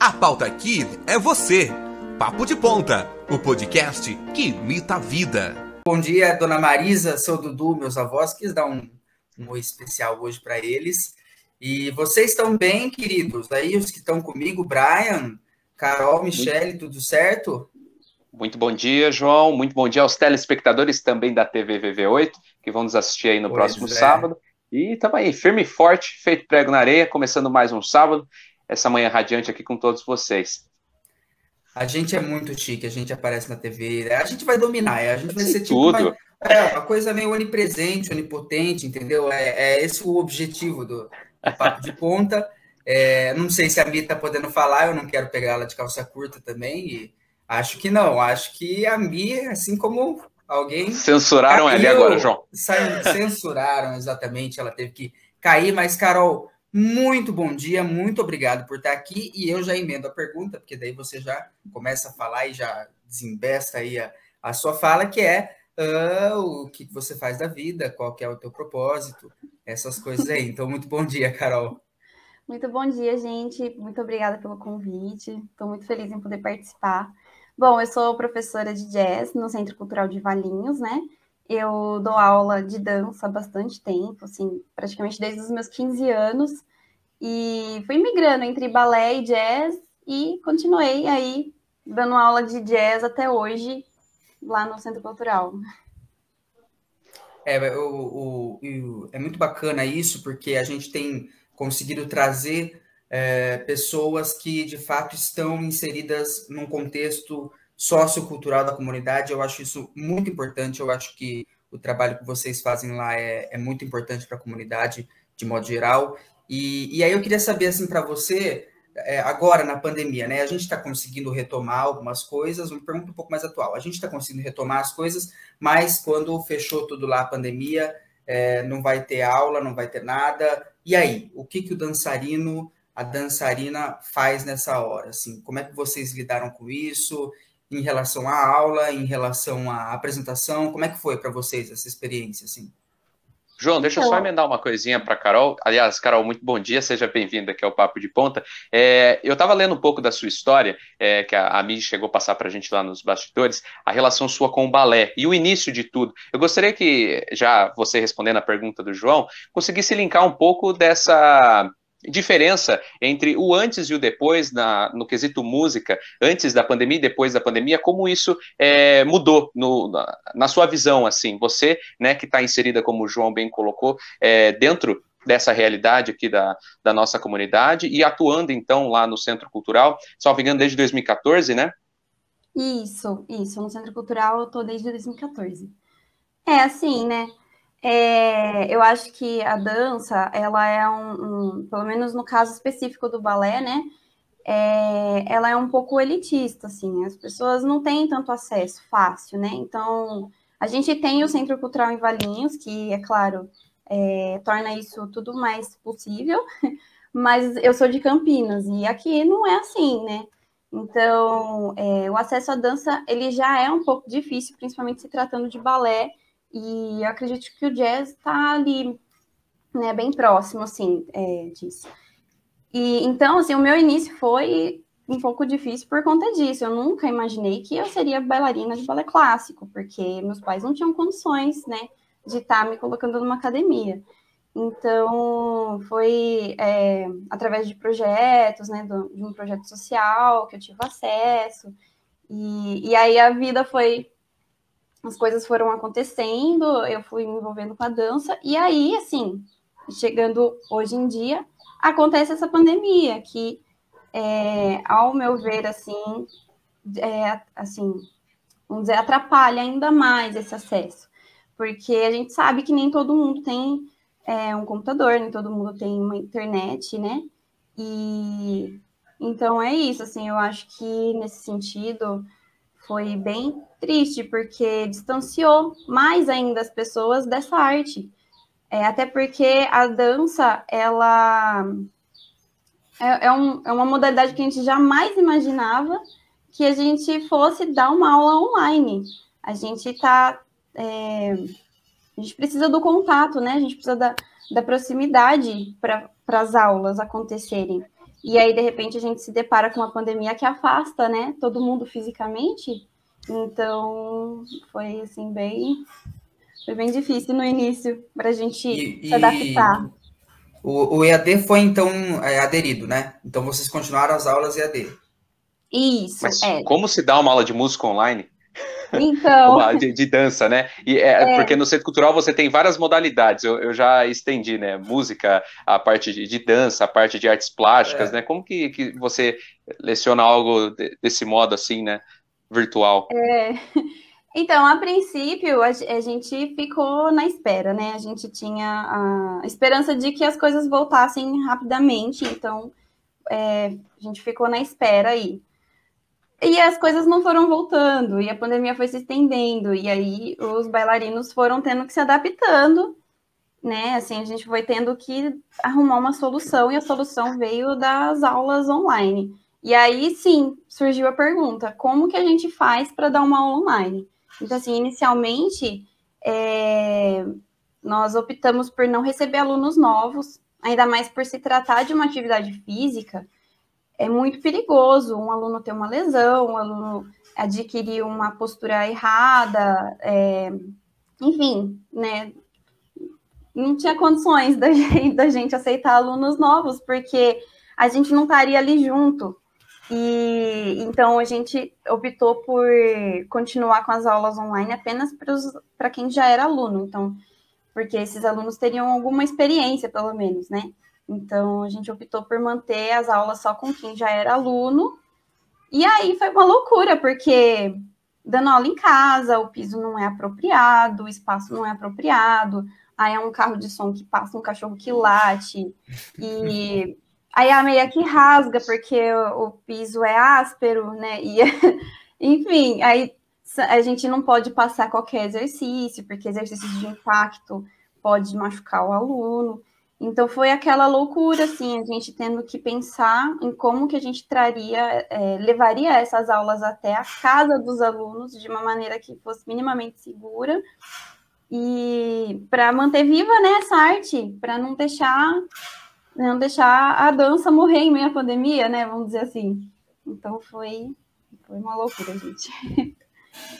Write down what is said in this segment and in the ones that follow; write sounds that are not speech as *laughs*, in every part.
A pauta aqui é você. Papo de Ponta, o podcast que imita a vida. Bom dia, dona Marisa, seu Dudu, meus avós. Quis dar um, um oi especial hoje para eles. E vocês estão bem, queridos? Aí os que estão comigo, Brian, Carol, Michele, tudo certo? Muito bom dia, João. Muito bom dia aos telespectadores também da TV VV8, que vão nos assistir aí no pois próximo é. sábado. E estamos aí, firme e forte, feito prego na areia, começando mais um sábado, essa manhã radiante aqui com todos vocês. A gente é muito chique, a gente aparece na TV, a gente vai dominar, a gente vai ser tipo tudo. Uma, é, uma coisa meio onipresente, onipotente, entendeu? É, é esse o objetivo do, do Papo de Ponta. É, não sei se a Mi está podendo falar, eu não quero pegar ela de calça curta também, e acho que não, acho que a Mi, assim como Alguém. Censuraram ela agora, João. Saiu, censuraram, exatamente. Ela teve que cair, mas, Carol, muito bom dia, muito obrigado por estar aqui. E eu já emendo a pergunta, porque daí você já começa a falar e já desembesta aí a, a sua fala, que é uh, o que você faz da vida, qual que é o teu propósito, essas coisas aí. Então, muito bom dia, Carol. Muito bom dia, gente. Muito obrigada pelo convite. Estou muito feliz em poder participar. Bom, eu sou professora de jazz no Centro Cultural de Valinhos, né? Eu dou aula de dança há bastante tempo, assim, praticamente desde os meus 15 anos. E fui migrando entre balé e jazz e continuei aí dando aula de jazz até hoje lá no Centro Cultural. É, o, o, o, é muito bacana isso, porque a gente tem conseguido trazer é, pessoas que de fato estão inseridas num contexto sociocultural da comunidade. Eu acho isso muito importante. Eu acho que o trabalho que vocês fazem lá é, é muito importante para a comunidade de modo geral. E, e aí eu queria saber assim para você é, agora na pandemia, né? A gente está conseguindo retomar algumas coisas. Uma pergunta um pouco mais atual. A gente está conseguindo retomar as coisas, mas quando fechou tudo lá a pandemia, é, não vai ter aula, não vai ter nada. E aí, o que que o dançarino a dançarina faz nessa hora? Assim, como é que vocês lidaram com isso? Em relação à aula, em relação à apresentação, como é que foi para vocês essa experiência? Assim? João, deixa eu só emendar uma coisinha para Carol. Aliás, Carol, muito bom dia, seja bem-vinda aqui ao Papo de Ponta. É, eu estava lendo um pouco da sua história, é, que a, a Mi chegou a passar para a gente lá nos bastidores, a relação sua com o balé e o início de tudo. Eu gostaria que, já você respondendo a pergunta do João, conseguisse linkar um pouco dessa diferença entre o antes e o depois na, no quesito música, antes da pandemia e depois da pandemia, como isso é, mudou no, na, na, sua visão, assim, você, né, que está inserida, como o João bem colocou, é, dentro dessa realidade aqui da, da nossa comunidade e atuando, então, lá no Centro Cultural, só engano, desde 2014, né? Isso, isso, no Centro Cultural eu estou desde 2014. É assim, né, é, eu acho que a dança, ela é um, um, pelo menos no caso específico do balé, né? É, ela é um pouco elitista, assim, as pessoas não têm tanto acesso fácil, né? Então, a gente tem o Centro Cultural em Valinhos, que, é claro, é, torna isso tudo mais possível, *laughs* mas eu sou de Campinas e aqui não é assim, né? Então, é, o acesso à dança, ele já é um pouco difícil, principalmente se tratando de balé, e eu acredito que o jazz está ali, né, bem próximo, assim, é, disso. E então, assim, o meu início foi um pouco difícil por conta disso. Eu nunca imaginei que eu seria bailarina de balé clássico, porque meus pais não tinham condições, né, de estar tá me colocando numa academia. Então, foi é, através de projetos, né, de um projeto social que eu tive acesso. E, e aí a vida foi as coisas foram acontecendo, eu fui me envolvendo com a dança, e aí, assim, chegando hoje em dia, acontece essa pandemia, que, é, ao meu ver, assim, é, assim, vamos dizer, atrapalha ainda mais esse acesso, porque a gente sabe que nem todo mundo tem é, um computador, nem todo mundo tem uma internet, né? E então é isso, assim, eu acho que nesse sentido foi bem triste, porque distanciou mais ainda as pessoas dessa arte. É, até porque a dança, ela é, é, um, é uma modalidade que a gente jamais imaginava que a gente fosse dar uma aula online. A gente está. É, a gente precisa do contato, né? A gente precisa da, da proximidade para as aulas acontecerem. E aí, de repente, a gente se depara com uma pandemia que afasta, né, todo mundo fisicamente. Então, foi assim, bem. Foi bem difícil no início para a gente e, se adaptar. O, o, EAD foi, então, é, aderido, né? Então, vocês continuaram as aulas EAD. Isso. Mas é. como se dá uma aula de música online? Então. de, de, dança, né? E é, é, Porque no Centro Cultural você tem várias modalidades. Eu, eu já estendi, né? Música, a parte de, de dança, a parte de artes plásticas, é. né? Como que, que você leciona algo de, desse modo assim, né? Virtual. É. *laughs* Então, a princípio, a, a, gente ficou na espera, né? A gente tinha a esperança de que as coisas voltassem rapidamente, então é, a gente ficou na espera aí. E as coisas não foram voltando, e a pandemia foi se estendendo, e aí os bailarinos foram tendo que se adaptando, né? Assim, a gente foi tendo que arrumar uma solução, e a solução veio das aulas online. E aí sim surgiu a pergunta: como que a gente faz para dar uma aula online? Então, assim, inicialmente é, nós optamos por não receber alunos novos, ainda mais por se tratar de uma atividade física é muito perigoso um aluno ter uma lesão, um aluno adquirir uma postura errada, é, enfim, né? Não tinha condições da *laughs* gente, da gente aceitar alunos novos, porque a gente não estaria ali junto. E então a gente optou por continuar com as aulas online apenas para quem já era aluno. Então, porque esses alunos teriam alguma experiência, pelo menos, né? Então, a gente optou por manter as aulas só com quem já era aluno. E aí foi uma loucura, porque dando aula em casa, o piso não é apropriado, o espaço não é apropriado, aí é um carro de som que passa um cachorro que late, e *laughs* aí a meia que rasga, porque o, piso é áspero, né? E, *laughs* enfim, aí a gente não pode passar qualquer exercício, porque exercício de impacto pode machucar o aluno. Então foi aquela loucura, assim, a gente tendo que pensar em como que a gente traria, é, levaria essas aulas até a casa dos alunos de uma maneira que fosse minimamente segura e para manter viva né, essa arte, para não deixar não deixar a dança morrer em meio à pandemia, né? Vamos dizer assim. Então foi, foi uma loucura, gente. *laughs*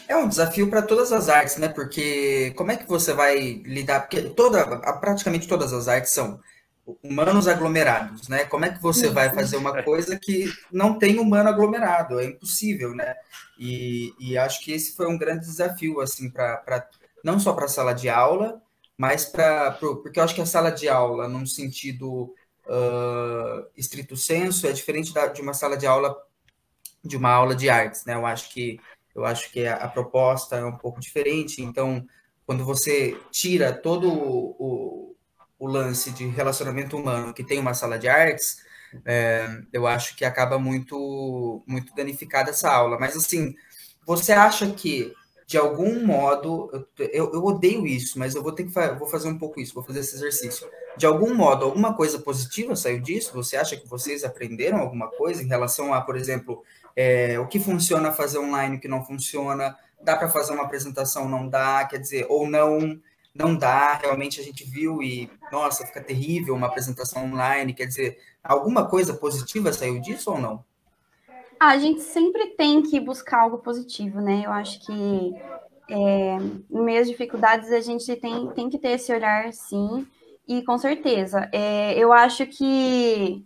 É um desafio para todas as artes, né? Porque como é que você vai lidar? Porque toda, praticamente todas as artes são humanos aglomerados, né? Como é que você vai fazer uma coisa que não tem humano aglomerado? É impossível, né? E, e acho que esse foi um grande desafio, assim, para não só para a sala de aula, mas para porque eu acho que a sala de aula, num sentido uh, estrito senso, é diferente da, de uma sala de aula de uma aula de artes, né? Eu acho que eu acho que a, a proposta é um pouco diferente. Então, quando você tira todo o, o, lance de relacionamento humano que tem uma sala de artes, é, eu acho que acaba muito, muito danificada essa aula. Mas, assim, você acha que, de algum modo, eu, eu, eu odeio isso, mas eu vou ter que fa vou fazer um pouco isso, vou fazer esse exercício. De algum modo, alguma coisa positiva saiu disso? Você acha que vocês aprenderam alguma coisa em relação a, por exemplo, é, o que funciona fazer online, o que não funciona, dá para fazer uma apresentação, não dá, quer dizer, ou não, não dá, realmente a gente viu e, nossa, fica terrível uma apresentação online, quer dizer, alguma coisa positiva saiu disso ou não? Ah, a gente sempre tem que buscar algo positivo, né? Eu acho que é, em meio às dificuldades a gente tem, tem que ter esse olhar, sim, e com certeza. É, eu acho que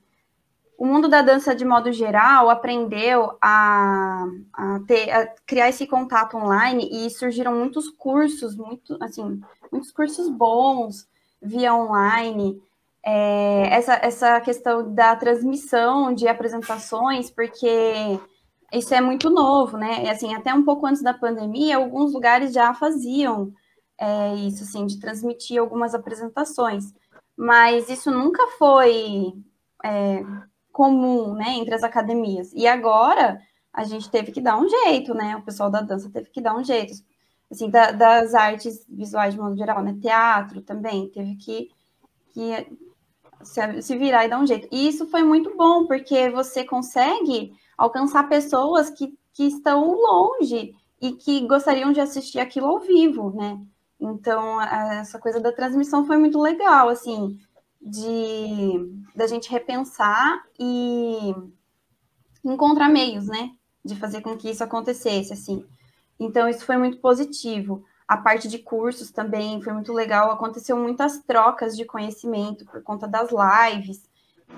o mundo da dança, de modo geral, aprendeu a, a, ter, a criar esse contato online e surgiram muitos cursos, muito, assim, muitos cursos bons via online. É, essa, essa questão da transmissão de apresentações, porque isso é muito novo, né? E, assim, até um pouco antes da pandemia, alguns lugares já faziam é, isso, assim, de transmitir algumas apresentações. Mas isso nunca foi é, comum, né, entre as academias. E agora a gente teve que dar um jeito, né? O pessoal da dança teve que dar um jeito. Assim, da, das artes visuais de modo geral, né? Teatro também teve que, que se, se virar e dar um jeito. E isso foi muito bom, porque você consegue alcançar pessoas que, que estão longe e que gostariam de assistir aquilo ao vivo, né? Então, essa coisa da transmissão foi muito legal, assim. de da gente repensar e encontrar meios, né, de fazer com que isso acontecesse, assim. Então, isso foi muito positivo. A parte de cursos também foi muito legal. Aconteceu muitas trocas de conhecimento por conta das lives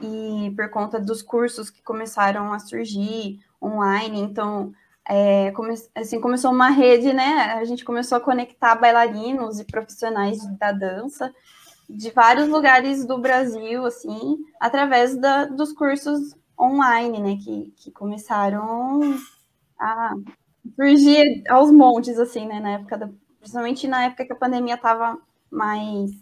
e por conta dos cursos que começaram a surgir online. Então, é, come, assim, começou uma rede, né? A gente começou a conectar bailarinos e profissionais da dança de vários lugares do Brasil, assim, através da, dos cursos online, né? Que, que começaram a surgir aos montes, assim, né? Na época da, principalmente na época que a pandemia estava mais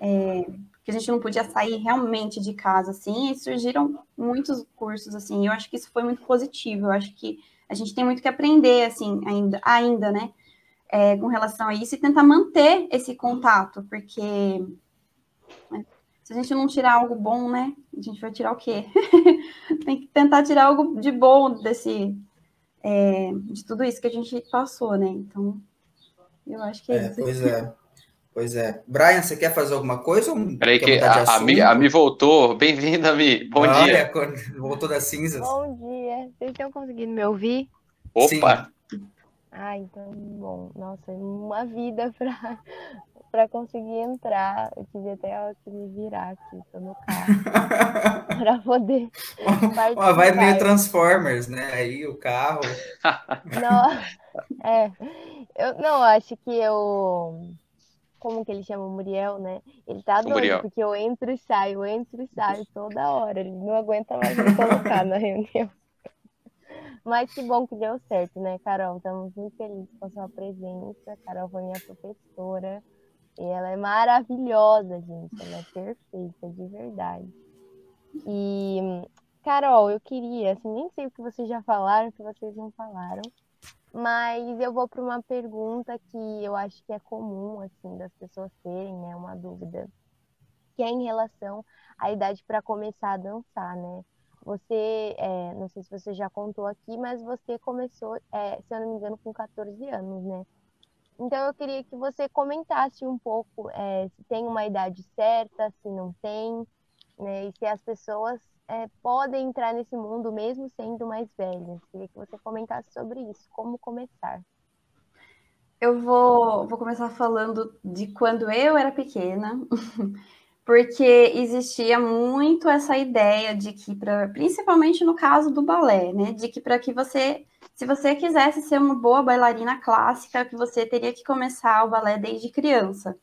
é, que a gente não podia sair realmente de casa, assim, e surgiram muitos cursos, assim, eu acho que isso foi muito positivo, eu acho que a gente tem muito que aprender, assim, ainda, ainda né, é, com relação a isso, e tentar manter esse contato, porque né, se a gente não tirar algo bom, né, a gente vai tirar o quê? *laughs* tem que tentar tirar algo de bom desse, é, de tudo isso que a gente passou, né, então, eu acho que é, é isso. Pois é. Pois é. Brian, você quer fazer alguma coisa? Peraí que a, a, Mi, a Mi voltou. Bem-vinda, Mi. Bom Olha, dia. *laughs* Voltou das cinzas. Bom dia. Vocês estão conseguindo me ouvir? Opa! Sim. Ah, então, bom. Nossa, uma vida para *laughs* para conseguir entrar. Eu tive até que me virar aqui, tô no carro. *laughs* para poder. Uma vai meio Transformers, né? Aí o carro. Não, é. Eu não acho que eu como que ele chama o Muriel, né? Ele tá doido, Muriel. porque eu entro e saio, entro e saio toda hora. Ele não aguenta mais me colocar na reunião. *laughs* Mas que bom que deu certo, né, Carol? Estamos muito felizes com a sua presença. Carol foi minha professora. E ela é maravilhosa, gente. Ela é perfeita, de verdade. E, Carol, eu queria, assim, nem sei o que vocês já falaram, o que vocês não falaram, mas eu vou para uma pergunta que eu acho que é comum, assim, das pessoas terem, né, uma dúvida, que é em relação à idade para começar a dançar, né? Você, é, não sei se você já contou aqui, mas você começou, é, se eu não me engano, com 14 anos, né? Então eu queria que você comentasse um pouco é, se tem uma idade certa, se não tem, né? E se as pessoas é, podem entrar nesse mundo mesmo sendo mais velhas. Queria que você comentasse sobre isso, como começar. Eu vou, vou começar falando de quando eu era pequena, *laughs* porque existia muito essa ideia de que, pra, principalmente no caso do balé, né, de que para que você, se você quisesse ser uma boa bailarina clássica, que você teria que começar o balé desde criança.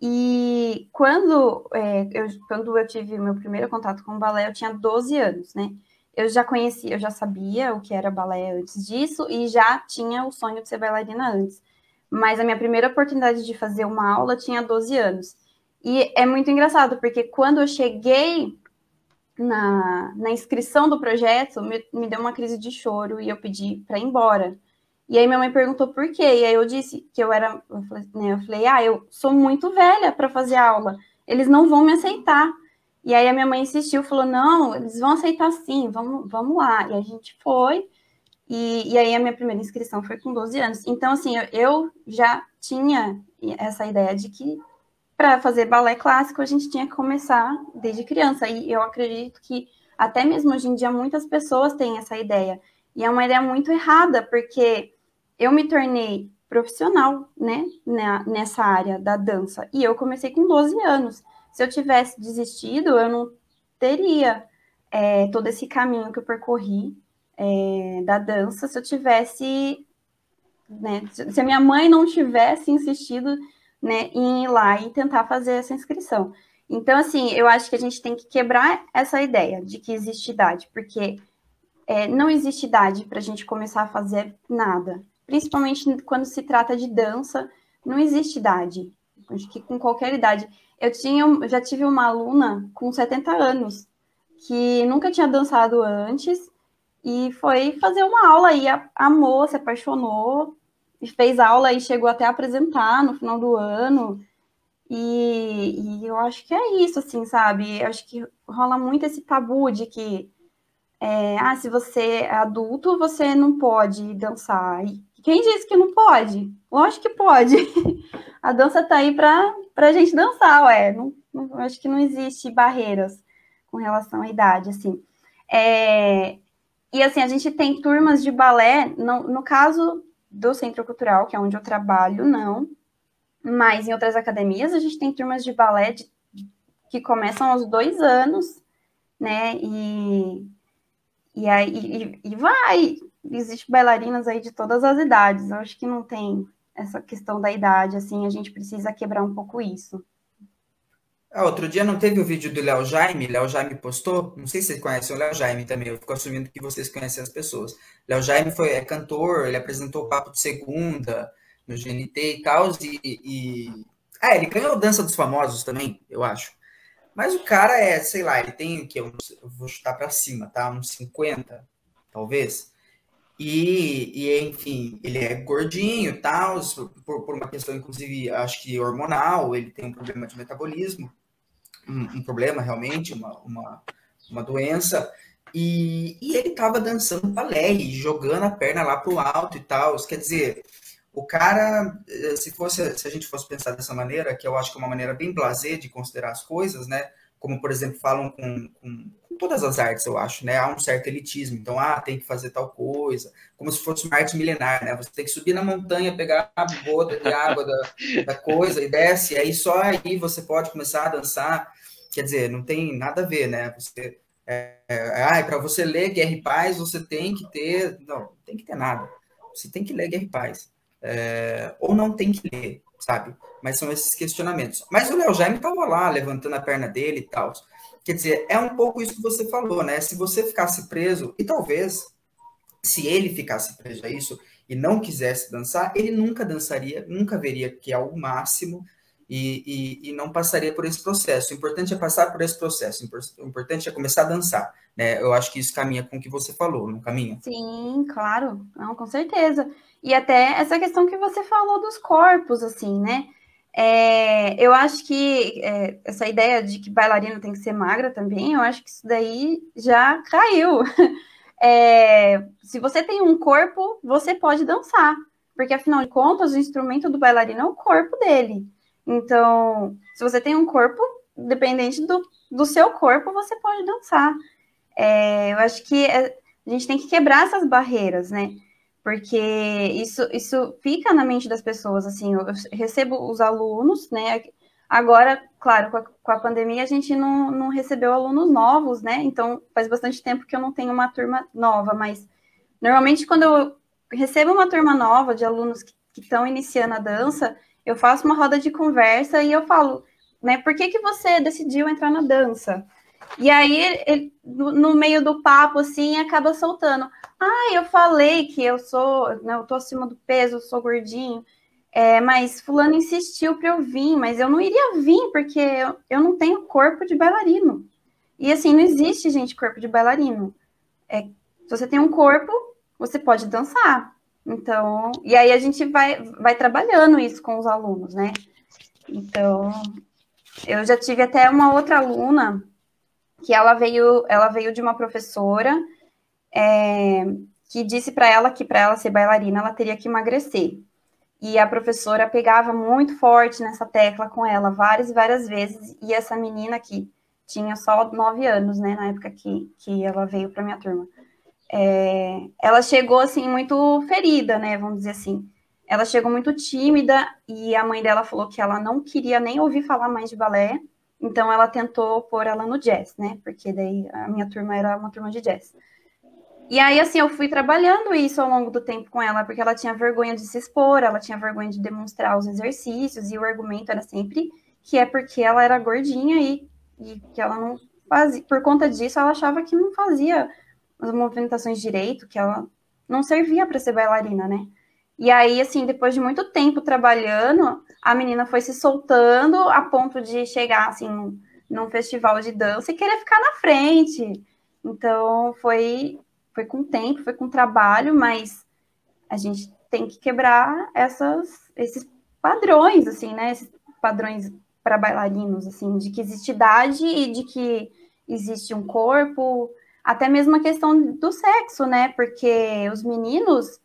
E quando, é, eu, quando eu tive meu primeiro contato com o balé, eu tinha 12 anos, né? Eu já conhecia, eu já sabia o que era balé antes disso e já tinha o sonho de ser bailarina antes. Mas a minha primeira oportunidade de fazer uma aula tinha 12 anos. E é muito engraçado, porque quando eu cheguei na, na inscrição do projeto, me, me deu uma crise de choro e eu pedi para ir embora. E aí minha mãe perguntou por quê. E aí eu disse que eu era, eu falei, né, eu falei ah, eu sou muito velha para fazer aula. Eles não vão me aceitar. E aí a minha mãe insistiu, falou, não, eles vão aceitar sim, vamos, vamos lá. E a gente foi. E, e aí a minha primeira inscrição foi com 12 anos. Então, assim, eu, eu já tinha essa ideia de que para fazer balé clássico a gente tinha que começar desde criança. E eu acredito que até mesmo hoje em dia muitas pessoas têm essa ideia. E é uma ideia muito errada, porque eu me tornei profissional, né, nessa área da dança. E eu comecei com 12 anos. Se eu tivesse desistido, eu não teria é, todo esse caminho que eu percorri é, da dança se eu tivesse, né, se a minha mãe não tivesse insistido, né, em ir lá e tentar fazer essa inscrição. Então, assim, eu acho que a gente tem que quebrar essa ideia de que existe idade, porque é, não existe idade para a gente começar a fazer nada principalmente quando se trata de dança, não existe idade. Acho que com qualquer idade. Eu tinha, já tive uma aluna com 70 anos que nunca tinha dançado antes e foi fazer uma aula e amou, se apaixonou e fez aula e chegou até a apresentar no final do ano. E, e eu acho que é isso, assim, sabe? Eu acho que rola muito esse tabu de que é, ah, se você é adulto, você não pode dançar. E quem disse que não pode? Lógico que pode. *laughs* A dança tá aí para a gente dançar, ué. Não, eu acho que não existe barreiras com relação à idade, assim. É, e assim, a gente tem turmas de balé, no, no caso do Centro Cultural, que é onde eu trabalho, não. Mas em outras academias a gente tem turmas de balé de, que começam aos dois anos, né? E, e aí e, e vai. Existem bailarinas aí de todas as idades. Eu acho que não tem essa questão da idade, assim, a gente precisa quebrar um pouco isso. Ah, outro dia não teve o vídeo do Léo Jaime? Léo Jaime postou? Não sei se vocês conhecem o Léo Jaime também, eu fico assumindo que vocês conhecem as pessoas. Léo Jaime foi, é cantor, ele apresentou o Papo de Segunda no GNT e tal, e, e... Ah, ele ganhou Dança dos Famosos também, eu acho. Mas o cara é, sei lá, ele tem o que? Eu vou chutar para cima, tá? Uns 50, talvez. E, e, enfim, ele é gordinho tal, por, por, uma questão, inclusive, acho que hormonal, ele tem um problema de metabolismo, um, um problema realmente, uma, uma, uma doença, e, e ele tava dançando balé e jogando a perna lá pro alto e tal. Quer dizer, o cara, eh, se fosse, se a gente fosse pensar dessa maneira, que eu acho que é uma maneira bem blasé de considerar as coisas, né? Como, por exemplo, falam com, com todas as artes, eu acho, né? Há um certo elitismo. Então, ah, tem que fazer tal coisa, como se fosse uma arte milenar, né? Você tem que subir na montanha, pegar a bota de água da, da coisa e desce, e aí só aí você pode começar a dançar. Quer dizer, não tem nada a ver, né? Você, é, é, ah, para você ler Guerra e Paz, você tem que ter. Não, não tem que ter nada. Você tem que ler Guerra e Paz. É, ou não tem que ler, sabe? Mas são esses questionamentos. Mas o Léo Jaime estava lá, levantando a perna dele e tal. Quer dizer, é um pouco isso que você falou, né? Se você ficasse preso, e talvez, se ele ficasse preso a isso e não quisesse dançar, ele nunca dançaria, nunca veria que é o máximo e, e, e, não passaria por esse processo. O importante é passar por esse processo, o importante é começar a dançar. Né? Eu acho que isso caminha com o que você falou, não caminha? Sim, claro, não, com certeza. E até essa questão que você falou dos corpos, assim, né? É, eu acho que é, essa ideia de que bailarina tem que ser magra também, eu acho que isso daí já caiu. *laughs* É, se você tem um corpo, você pode dançar, porque afinal de contas, o instrumento do bailarino é o corpo dele. Então, se você tem um corpo, dependente do, do seu corpo, você pode dançar. É, eu acho que é, a gente tem que quebrar essas barreiras, né? Porque isso, isso fica na mente das pessoas, assim, eu recebo os alunos, né, agora, claro, com a, com a pandemia a gente não, não recebeu alunos novos, né, então faz bastante tempo que eu não tenho uma turma nova, mas normalmente quando eu recebo uma turma nova de alunos que estão iniciando a dança, eu faço uma roda de conversa e eu falo, né, por que que você decidiu entrar na dança? E aí, ele, no meio do papo, assim, acaba soltando. Ah, eu falei que eu sou, né, eu tô acima do peso, eu sou gordinho. É, mas fulano insistiu para eu vir, mas eu não iria vir porque eu, eu, não tenho corpo de bailarino. E assim, não existe, gente, corpo de bailarino. É, se você tem um corpo, você pode dançar. Então, e aí a gente vai, vai trabalhando isso com os alunos, né? Então, eu já tive até uma outra aluna que ela veio, ela veio de uma professora é, que disse para ela que para ela ser bailarina ela teria que emagrecer. E a professora pegava muito forte nessa tecla com ela várias e várias vezes. E essa menina que tinha só nove anos, né, na época que, que ela veio para minha turma, é, ela chegou assim muito ferida, né, vamos dizer assim. Ela chegou muito tímida e a mãe dela falou que ela não queria nem ouvir falar mais de balé então ela tentou pôr ela no jazz, né? Porque daí a minha turma era uma turma de jazz. E aí, assim, eu fui trabalhando isso ao longo do tempo com ela, porque ela tinha vergonha de se expor, ela tinha vergonha de demonstrar os exercícios, e o argumento era sempre que é porque ela era gordinha e, e que ela não fazia. Por conta disso, ela achava que não fazia as movimentações direito, que ela não servia para ser bailarina, né? E aí, assim, depois de muito tempo trabalhando, a menina foi se soltando a ponto de chegar, assim, num, festival de dança e querer ficar na frente. Então, foi, foi com tempo, foi com trabalho, mas a gente tem que quebrar essas, esses padrões, assim, né? Esses padrões para bailarinos, assim, de que existe idade e de que existe um corpo, até mesmo a questão do sexo, né? Porque os meninos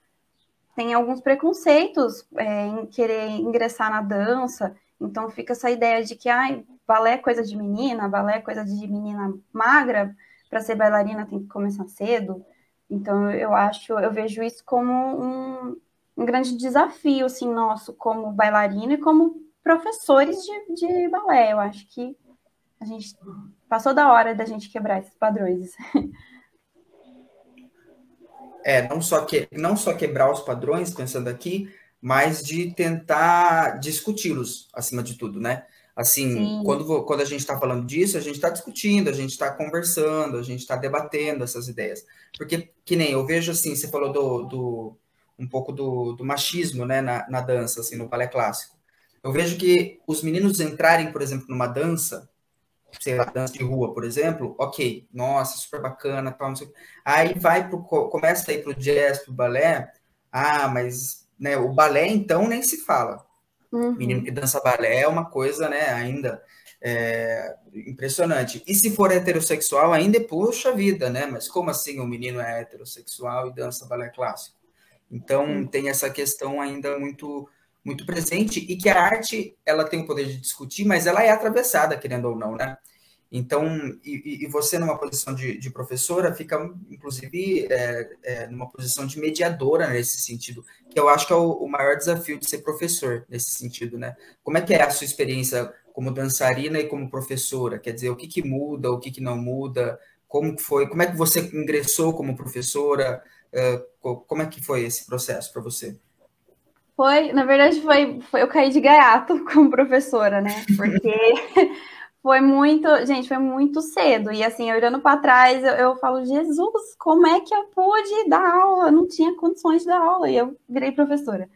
tem alguns preconceitos é, em querer ingressar na dança, Então fica essa ideia de que ai, balé é coisa de menina, balé é coisa de menina magra, para ser bailarina tem que começar cedo. Então eu acho, eu vejo isso como um, um grande desafio assim nosso como bailarina e como professores de, de balé. Eu acho que a gente passou da hora da gente quebrar esses padrões. *laughs* É, não só, que, não só quebrar os padrões, pensando aqui, mas de tentar discuti-los, acima de tudo, né? Assim, quando, quando a gente está falando disso, a gente está discutindo, a gente está conversando, a gente está debatendo essas ideias. Porque, que nem eu vejo assim, você falou do, do um pouco do, do machismo né, na, na dança, assim, no balé clássico. Eu vejo que os meninos entrarem, por exemplo, numa dança, sei lá, dança de rua, por exemplo, ok, nossa, super bacana, tal, não sei Aí vai pro, começa a ir pro jazz, pro balé, ah, mas né, o balé, então, nem se fala. Uhum. Menino que dança balé é uma coisa, né, ainda é, impressionante. E se for heterossexual, ainda é puxa vida, né? Mas como assim o menino é heterossexual e dança balé clássico? Então, uhum. tem essa questão ainda muito muito presente e que a arte ela tem o poder de discutir, mas ela é atravessada, querendo ou não, né? Então, e, e você numa posição de, de, professora fica, inclusive, é, é, numa posição de mediadora nesse sentido, que eu acho que é o, o, maior desafio de ser professor nesse sentido, né? Como é que é a sua experiência como dançarina e como professora? Quer dizer, o que, que muda, o que, que não muda? Como foi? Como é que você ingressou como professora? Uh, como é que foi esse processo para você? Foi, na verdade, foi, foi eu caí de gaiato *laughs* como professora, né? Porque *laughs* foi muito, gente, foi muito cedo. E assim, olhando para trás, eu, eu, falo, Jesus, como é que eu pude dar aula? Não tinha condições de dar aula e eu virei professora.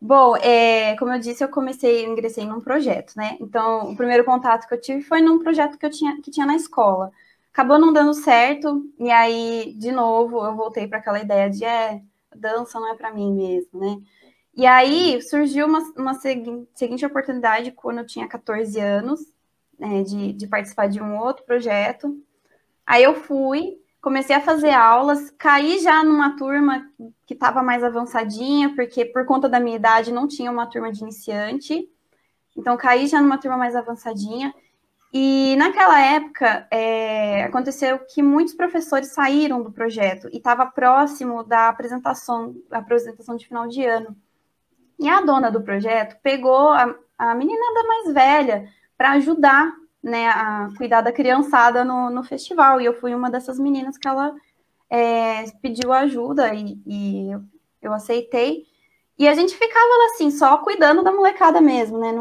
Bom, é, como eu disse, eu comecei, eu ingressei num projeto, né? Então, o primeiro contato que eu tive foi num projeto que eu tinha, que tinha na escola. Acabou não dando certo, e aí, de novo, eu voltei para aquela ideia de, é, dança não é para mim mesmo, né? E aí surgiu uma, uma segui seguinte oportunidade quando eu tinha 14 anos, né, de, de participar de um outro projeto. Aí eu fui, comecei a fazer aulas, caí já numa turma que estava mais avançadinha, porque por conta da minha idade não tinha uma turma de iniciante. Então caí já numa turma mais avançadinha. E naquela época é, aconteceu que muitos professores saíram do projeto e estava próximo da apresentação, da apresentação de final de ano. E a dona do projeto pegou a, a meninada mais velha para ajudar né, a cuidar da criançada no, no festival. E eu fui uma dessas meninas que ela é, pediu ajuda e, e eu, eu, aceitei. E a gente ficava assim, só cuidando da molecada mesmo, né?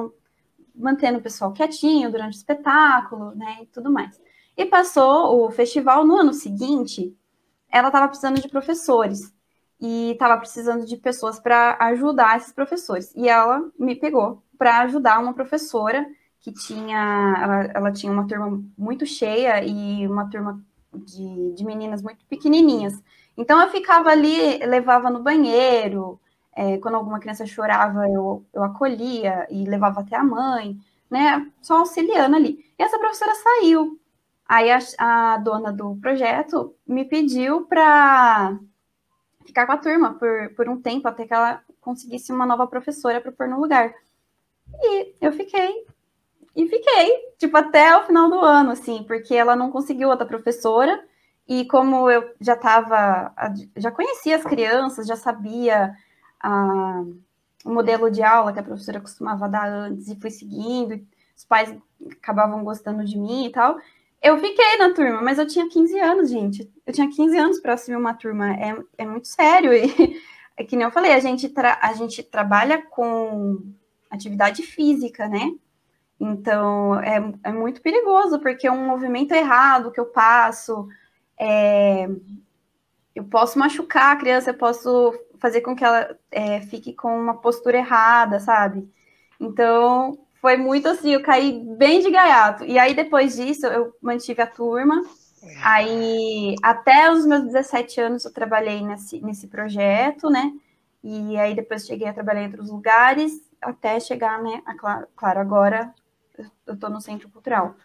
Mantendo o pessoal quietinho durante o espetáculo, né? E tudo mais. E passou o festival no ano seguinte, ela estava precisando de professores e estava precisando de pessoas para ajudar esses professores. E ela me pegou para ajudar uma professora que tinha, ela, ela, tinha uma turma muito cheia e uma turma de, de meninas muito pequenininhas. Então eu ficava ali, levava no banheiro, é, quando alguma criança chorava, eu, eu acolhia e levava até a mãe, né? Só auxiliando ali. E essa professora saiu. Aí a, a dona do projeto me pediu para ficar com a turma por, por um tempo, até que ela conseguisse uma nova professora para pôr no lugar. E eu fiquei e fiquei, tipo, até o final do ano, assim, porque ela não conseguiu outra professora. E como eu já estava, já conhecia as crianças, já sabia a, o modelo de aula que a professora costumava dar antes e fui seguindo, os pais acabavam gostando de mim e tal. Eu fiquei na turma, mas eu tinha 15 anos, gente. Eu tinha 15 anos para assumir uma turma. É, é muito sério. E, *laughs* é que nem eu falei, a gente, a gente trabalha com atividade física, né? Então, é, é muito perigoso, porque é um movimento errado que eu passo, é, eu posso machucar a criança, eu posso fazer com que ela é, fique com uma postura errada, sabe? Então, foi muito assim, eu caí bem de gaiato. E aí, depois disso, eu mantive a turma. Aí, até os meus 17 anos, eu trabalhei nesse, nesse projeto, né? E aí, depois cheguei a trabalhar em outros lugares, até chegar, né? A, claro, agora eu estou no centro cultural.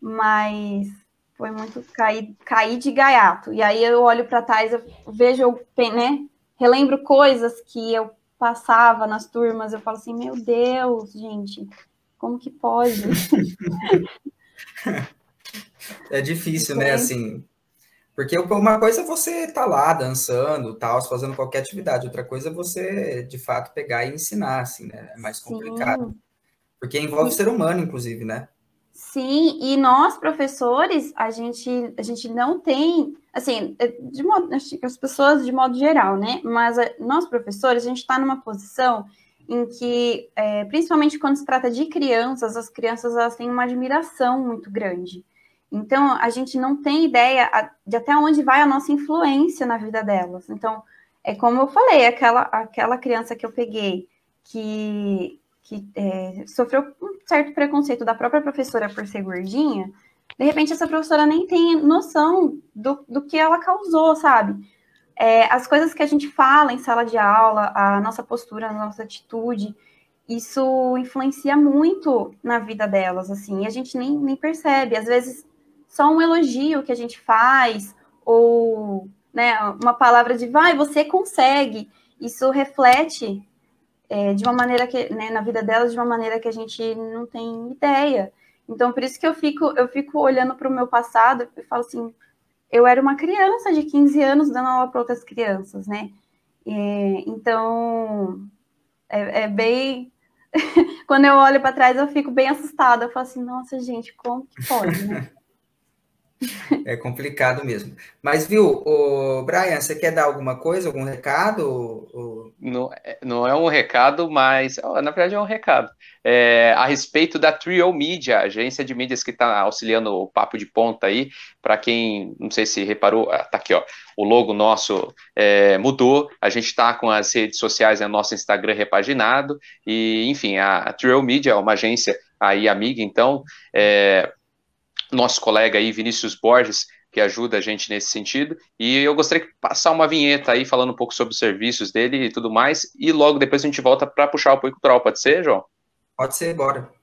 Mas foi muito cair, cair de gaiato. E aí eu olho para trás, eu vejo, né? Relembro coisas que eu passava nas turmas, eu falo assim, meu Deus, gente, Como que pode? *laughs* é difícil, né? Assim, porque uma coisa é você estar tá lá dançando, tal, fazendo qualquer atividade, outra coisa é você, de fato, pegar e ensinar, assim, né? É mais complicado. Sim. Porque envolve o ser humano, inclusive, né? Sim, e nós, professores, a gente, a gente não tem, assim, é, de modo, as pessoas de modo geral, né? Mas é, nós, professores, a gente está numa posição em que, é, principalmente quando se trata de crianças, as crianças elas têm uma admiração muito grande. Então, a gente não tem ideia de até onde vai a nossa influência na vida delas. Então, é como eu falei, aquela, aquela criança que eu peguei que que é, sofreu um certo preconceito da própria professora por ser gordinha, de repente essa professora nem tem noção do, do que ela causou, sabe? É, as coisas que a gente fala em sala de aula, a nossa postura, a nossa atitude, isso influencia muito na vida delas, assim, e a gente nem, nem percebe. Às vezes, só um elogio que a gente faz, ou né, uma palavra de vai, você consegue, isso reflete é, de uma maneira que, né, na vida delas, de uma maneira que a gente não tem ideia. Então, por isso que eu fico, eu fico olhando para o meu passado e falo assim, eu era uma criança de 15 anos dando aula para outras crianças, né? então, é, é bem... *laughs* Quando eu olho para trás, eu fico bem assustada. Eu falo assim, nossa, gente, como que pode, né? *laughs* É complicado mesmo. Mas, viu, o Brian, você quer dar alguma coisa, algum recado? Não, é, não é um recado, mas na verdade é um recado. É, a respeito da Trio Media, agência de mídias que está auxiliando o papo de ponta aí. Para quem não sei se reparou, ah, tá aqui, ó. O logo nosso é, mudou. A gente está com as redes sociais, é nosso Instagram repaginado. E, enfim, a, a Trio Media é uma agência aí amiga, então. É, nosso colega aí, Vinícius Borges, que ajuda a gente nesse sentido. E eu gostaria de passar uma vinheta aí falando um pouco sobre os serviços dele e tudo mais. E logo depois a gente volta para puxar o apoio cultural. Pode ser, João? Pode ser, bora.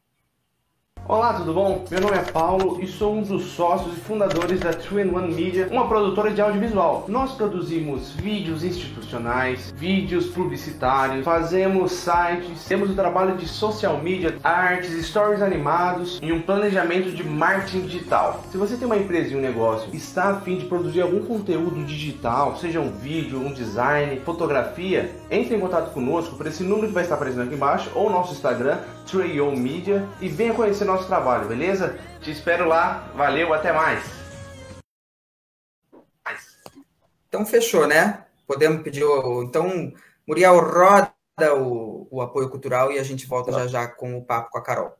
Olá, tudo bom? Meu nome é Paulo e sou um dos sócios e fundadores da 2-in-1 Media, uma produtora de audiovisual. Nós produzimos vídeos institucionais, vídeos publicitários, fazemos sites, temos o trabalho de social media, artes, stories animados e um planejamento de marketing digital. Se você tem uma empresa e um negócio e está a fim de produzir algum conteúdo digital, seja um vídeo, um design, fotografia, entre em contato conosco por esse número que vai estar aparecendo aqui embaixo ou nosso Instagram, 2 Media, e venha conhecer nosso trabalho, beleza? Te espero lá, valeu, até mais. Então fechou, né? Podemos pedir o. Então, Muriel roda o, o apoio cultural e a gente volta já já com o papo com a Carol.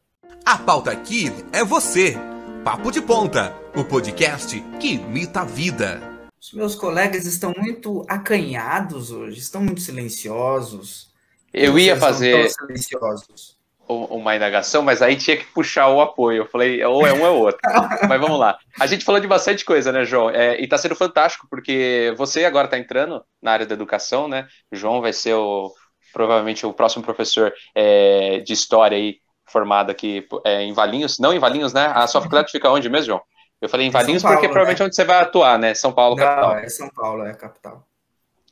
A pauta aqui é você. Papo de Ponta, o podcast que imita a vida. Os meus colegas estão muito acanhados hoje, estão muito silenciosos. Eu ia fazer. silenciosos uma indagação, mas aí tinha que puxar o apoio. Eu falei, ou é um ou é outro. *laughs* mas vamos lá. A gente falou de bastante coisa, né, João? É, e tá sendo fantástico, porque você agora tá entrando na área da educação, né? O João vai ser o, provavelmente o próximo professor é, de história aí, formado aqui é, em Valinhos. Não em Valinhos, né? A sua faculdade fica onde mesmo, João? Eu falei em Valinhos Paulo, porque provavelmente é onde você vai atuar, né? São Paulo, Não, capital. É São Paulo, é a capital.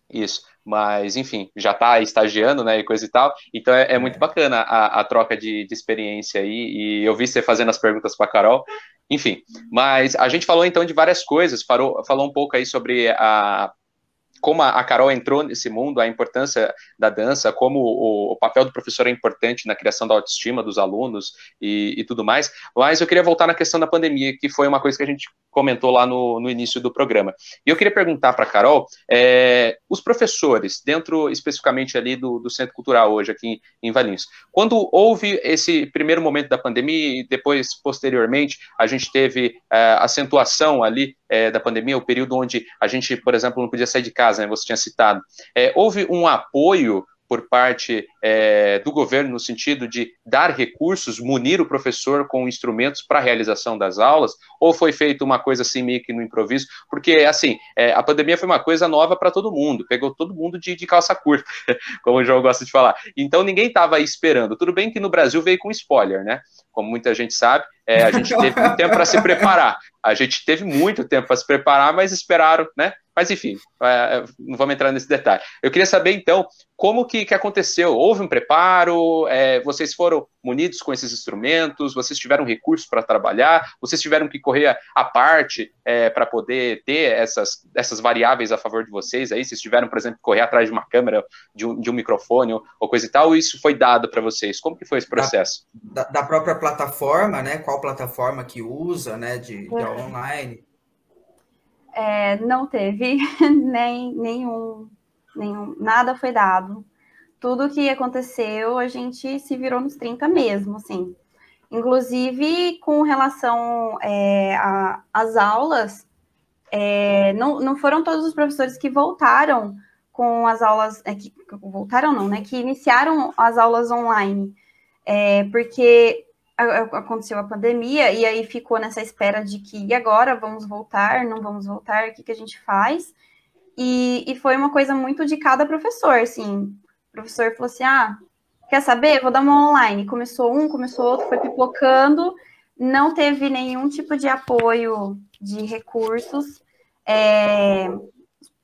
Isso mas enfim, já está estagiando, né, e coisa e tal, então é, é muito é. bacana a, a troca de, de, experiência aí, e eu vi você fazendo as perguntas para a Carol, enfim, mas a gente falou então de várias coisas, falou, falou um pouco aí sobre a como a Carol entrou nesse mundo, a importância da dança, como o, o, papel do professor é importante na criação da autoestima dos alunos e, e, tudo mais. Mas eu queria voltar na questão da pandemia, que foi uma coisa que a gente comentou lá no, no início do programa. E eu queria perguntar para a Carol, é, os professores, dentro especificamente ali do, do Centro Cultural hoje, aqui em, em Valinhos, quando houve esse primeiro momento da pandemia e depois, posteriormente, a gente teve é, acentuação ali é, da pandemia, o período onde a gente, por exemplo, não podia sair de casa, né, você tinha citado, é, houve um apoio por parte é, do governo no sentido de dar recursos, munir o professor com instrumentos para a realização das aulas, ou foi feito uma coisa assim meio que no improviso? Porque, assim, é, a pandemia foi uma coisa nova para todo mundo, pegou todo mundo de, de, calça curta, *laughs* como o João gosta de falar. Então ninguém estava esperando. Tudo bem que no Brasil veio com spoiler, né? Como muita gente sabe, é, a gente teve muito tempo para se preparar. A gente teve muito tempo para se preparar, mas esperaram, né? Mas enfim, é, não vamos entrar nesse detalhe. Eu queria saber então como que, que aconteceu? Houve um preparo? É, vocês foram munidos com esses instrumentos? Vocês tiveram recursos para trabalhar? Vocês tiveram que correr à parte é, para poder ter essas, essas variáveis a favor de vocês? Aí, vocês tiveram, por exemplo, correr atrás de uma câmera, de um, de um microfone ou, ou coisa e tal? Ou isso foi dado para vocês? Como que foi esse processo? Da, da, própria plataforma, né? Qual plataforma que usa, né? De, de online? É, não teve *laughs* nem nenhum, nenhum, nada foi dado. Tudo que aconteceu, a gente se virou nos 30 mesmo, assim. Inclusive, com relação é, às aulas, é, não, não foram todos os professores que voltaram com as aulas, é, que voltaram não, né, que iniciaram as aulas online, é, porque aconteceu a pandemia e aí ficou nessa espera de que e agora vamos voltar, não vamos voltar, o que, que a gente faz? E, e foi uma coisa muito de cada professor, assim. O professor falou assim: ah, quer saber? Vou dar uma online. Começou um, começou outro, foi pipocando, não teve nenhum tipo de apoio de recursos. É,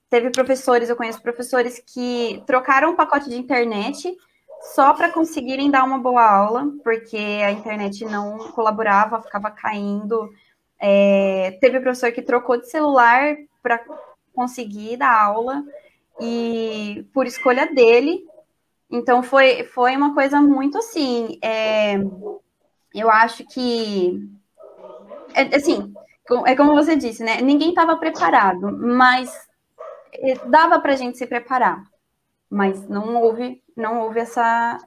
teve professores, eu conheço professores que trocaram o pacote de internet só para conseguirem dar uma boa aula, porque a internet não colaborava, ficava caindo. É, teve professor que trocou de celular para conseguir dar aula e por escolha dele. Então foi, foi uma coisa muito assim. É, eu acho que é, assim, é como você disse, né? Ninguém estava preparado, mas é, dava para a gente se preparar mas não houve, não houve essa.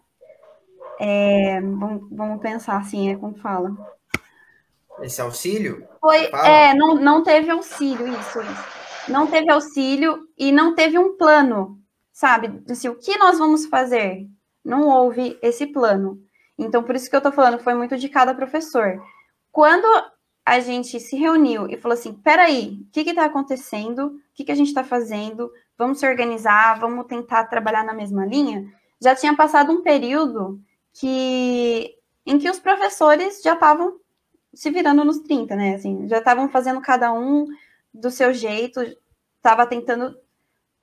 É, vamos, vamos, pensar assim, é como fala. Esse auxílio? Foi, é, não, não teve auxílio, isso, isso. Não teve auxílio e não teve um plano, sabe? Assim, o que nós vamos fazer? Não houve esse plano. Então, por isso que eu tô falando, foi muito de cada professor. Quando a gente se reuniu e falou assim: peraí, o que está acontecendo? O que, que a gente está fazendo? Vamos se organizar, vamos tentar trabalhar na mesma linha, já tinha passado um período que em que os professores já estavam se virando nos 30, né? Assim, já estavam fazendo cada um do seu jeito, estava tentando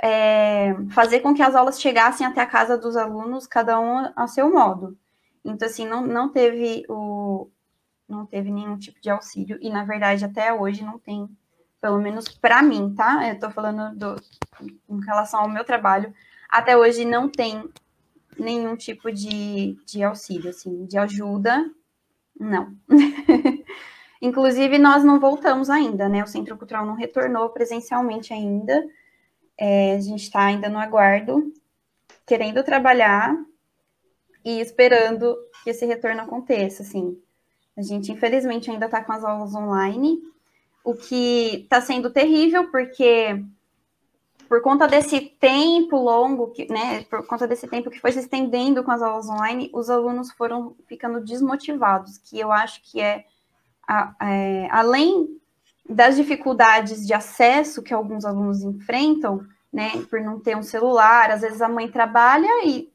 é, fazer com que as aulas chegassem até a casa dos alunos, cada um a seu modo. Então, assim, não, não teve o não teve nenhum tipo de auxílio, e na verdade até hoje não tem pelo menos para mim, tá? Eu estou falando do, em relação ao meu trabalho, até hoje não tem nenhum tipo de, de auxílio, assim, de ajuda, não. *laughs* Inclusive, nós não voltamos ainda, né? O Centro Cultural não retornou presencialmente ainda. É, a gente está ainda no aguardo, querendo trabalhar e esperando que esse retorno aconteça, assim. A gente, infelizmente, ainda está com as aulas online, o que está sendo terrível, porque por conta desse tempo longo, que, né, por conta desse tempo que foi se estendendo com as aulas online, os alunos foram ficando desmotivados, que eu acho que é, é além das dificuldades de acesso que alguns alunos enfrentam, né, por não ter um celular, às vezes a mãe trabalha e,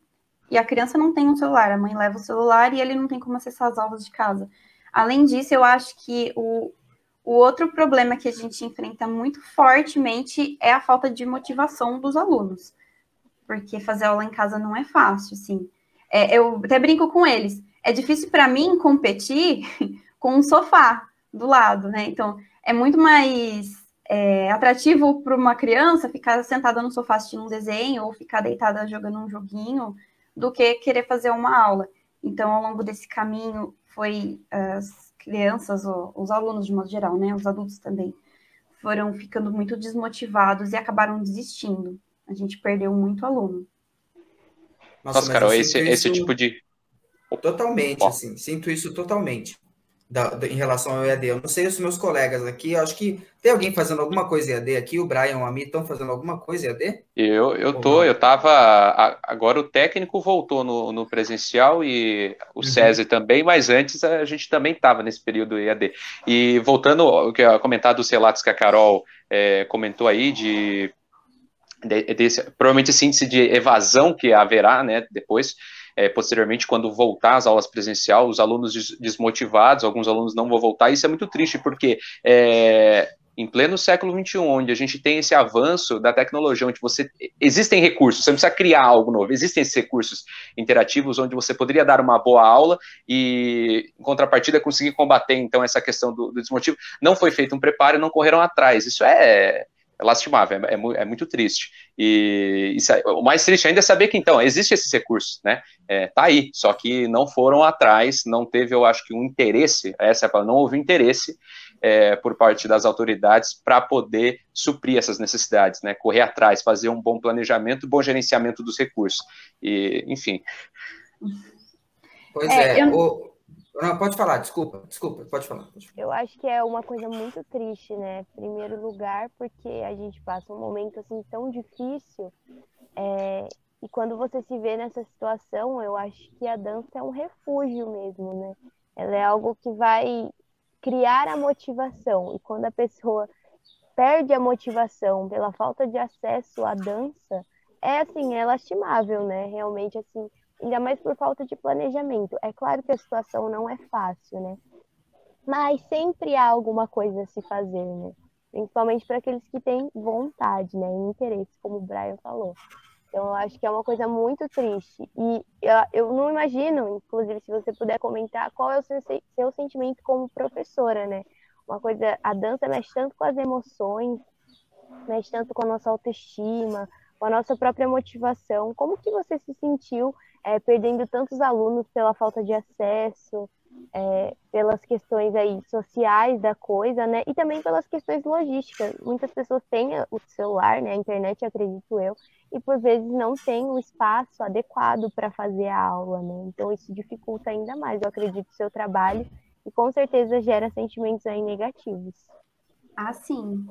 e a criança não tem um celular, a mãe leva o celular e ele não tem como acessar as aulas de casa. Além disso, eu acho que o, o outro problema que a gente enfrenta muito fortemente é a falta de motivação dos alunos, porque fazer aula em casa não é fácil, assim. É, eu até brinco com eles. É difícil para mim competir *laughs* com um sofá do lado, né? Então, é muito mais é, atrativo para uma criança ficar sentada no sofá assistindo um desenho ou ficar deitada jogando um joguinho do que querer fazer uma aula. Então, ao longo desse caminho, foi uh, crianças, os alunos de modo geral, né, os adultos também, foram ficando muito desmotivados e acabaram desistindo. A gente perdeu muito aluno. Nossa, Nossa Carol, esse, esse tipo de. Totalmente, assim, sinto isso totalmente da, da, em relação ao EAD. Eu não sei os meus colegas aqui, acho que tem alguém fazendo alguma coisa EAD aqui, o Brian, o Ami, estão fazendo alguma coisa EAD? Eu, eu tô, eu tava, agora o técnico voltou no, no presencial e o uhum. César também, mas antes a gente também estava nesse período EAD. E voltando ao que eu comentar dos relatos que a Carol é, comentou aí de, provavelmente esse índice de evasão que haverá, né, depois, é, posteriormente, quando voltar às aulas presencial, os alunos des desmotivados, alguns alunos não vão voltar, isso é muito triste, porque é, em pleno século XXI, onde a gente tem esse avanço da tecnologia, onde você existem recursos, você não precisa criar algo novo, existem esses recursos interativos onde você poderia dar uma boa aula e, em contrapartida, conseguir combater então essa questão do, do desmotivo. Não foi feito um preparo, não correram atrás. Isso é, é lastimável, é, é, é, muito triste. E isso, o mais triste ainda é saber que, então, existe esses recursos, né? É, tá aí, só que não foram atrás, não teve, eu acho que, um interesse, essa é a palavra, não houve interesse é, por parte das autoridades para poder suprir essas necessidades, né? Correr atrás, fazer um bom planejamento, bom gerenciamento dos recursos. E, enfim. Pois é, é eu... o não, pode falar, desculpa, desculpa, pode falar, pode falar. Eu acho que é uma coisa muito triste, né? Primeiro lugar, porque a gente passa um momento assim tão difícil. É... E quando você se vê nessa situação, eu acho que a dança é um refúgio mesmo, né? Ela é algo que vai criar a motivação. E quando a pessoa perde a motivação pela falta de acesso à dança, é assim, é lastimável, né? Realmente assim, ainda mais por falta de planejamento. É claro que a situação não é fácil, né? Mas sempre há alguma coisa a se fazer, né? Principalmente para aqueles que têm vontade, né? E interesse, como o Brian falou. Então, eu acho que é uma coisa muito triste. E eu, eu não imagino, inclusive, se você puder comentar, qual é o seu, seu sentimento como professora, né? Uma coisa, a dança mexe tanto com as emoções, mexe tanto com a nossa autoestima, com a nossa própria motivação. Como que você se sentiu é, perdendo tantos alunos pela falta de acesso, é, pelas questões aí sociais da coisa, né? E também pelas questões logísticas. Muitas pessoas têm o celular, né? A internet, acredito eu, e por vezes não tem o espaço adequado para fazer a aula, né? Então isso dificulta ainda mais, eu acredito, o seu trabalho e com certeza gera sentimentos aí negativos. Ah, sim.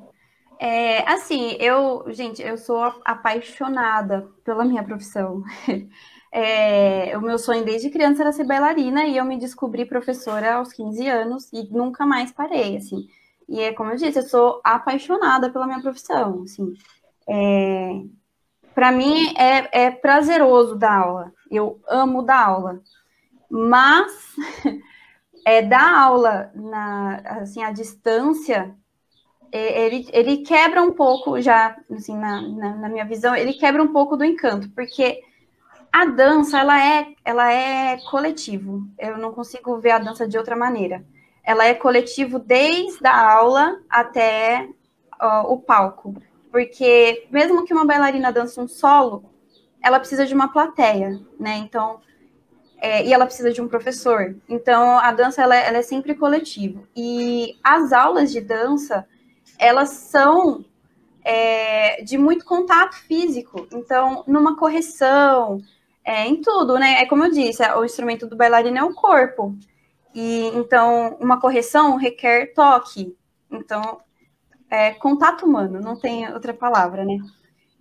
É, assim, eu, gente, eu sou apaixonada pela minha profissão. *laughs* É, o meu sonho desde criança era ser bailarina e eu me descobri professora aos 15 anos e nunca mais parei, assim. E é como eu disse, eu sou apaixonada pela minha profissão, assim. É, para mim é, é prazeroso dar aula, eu amo dar aula, mas *laughs* é, dar aula na, assim, à distância, ele, ele quebra um pouco já, assim, na, na, na minha visão, ele quebra um pouco do encanto, porque a dança, ela é, ela é coletivo. Eu não consigo ver a dança de outra maneira. Ela é coletivo desde a aula até o palco. Porque mesmo que uma bailarina dance um solo, ela precisa de uma plateia, né? Então, é, e ela precisa de um professor. Então, a dança ela é, ela é sempre coletivo. E as aulas de dança, elas são é, de muito contato físico. Então, numa correção, é, em tudo, né? É como eu disse, o instrumento do bailarino é o corpo. E então uma correção requer toque. Então, é contato humano, não tem outra palavra, né?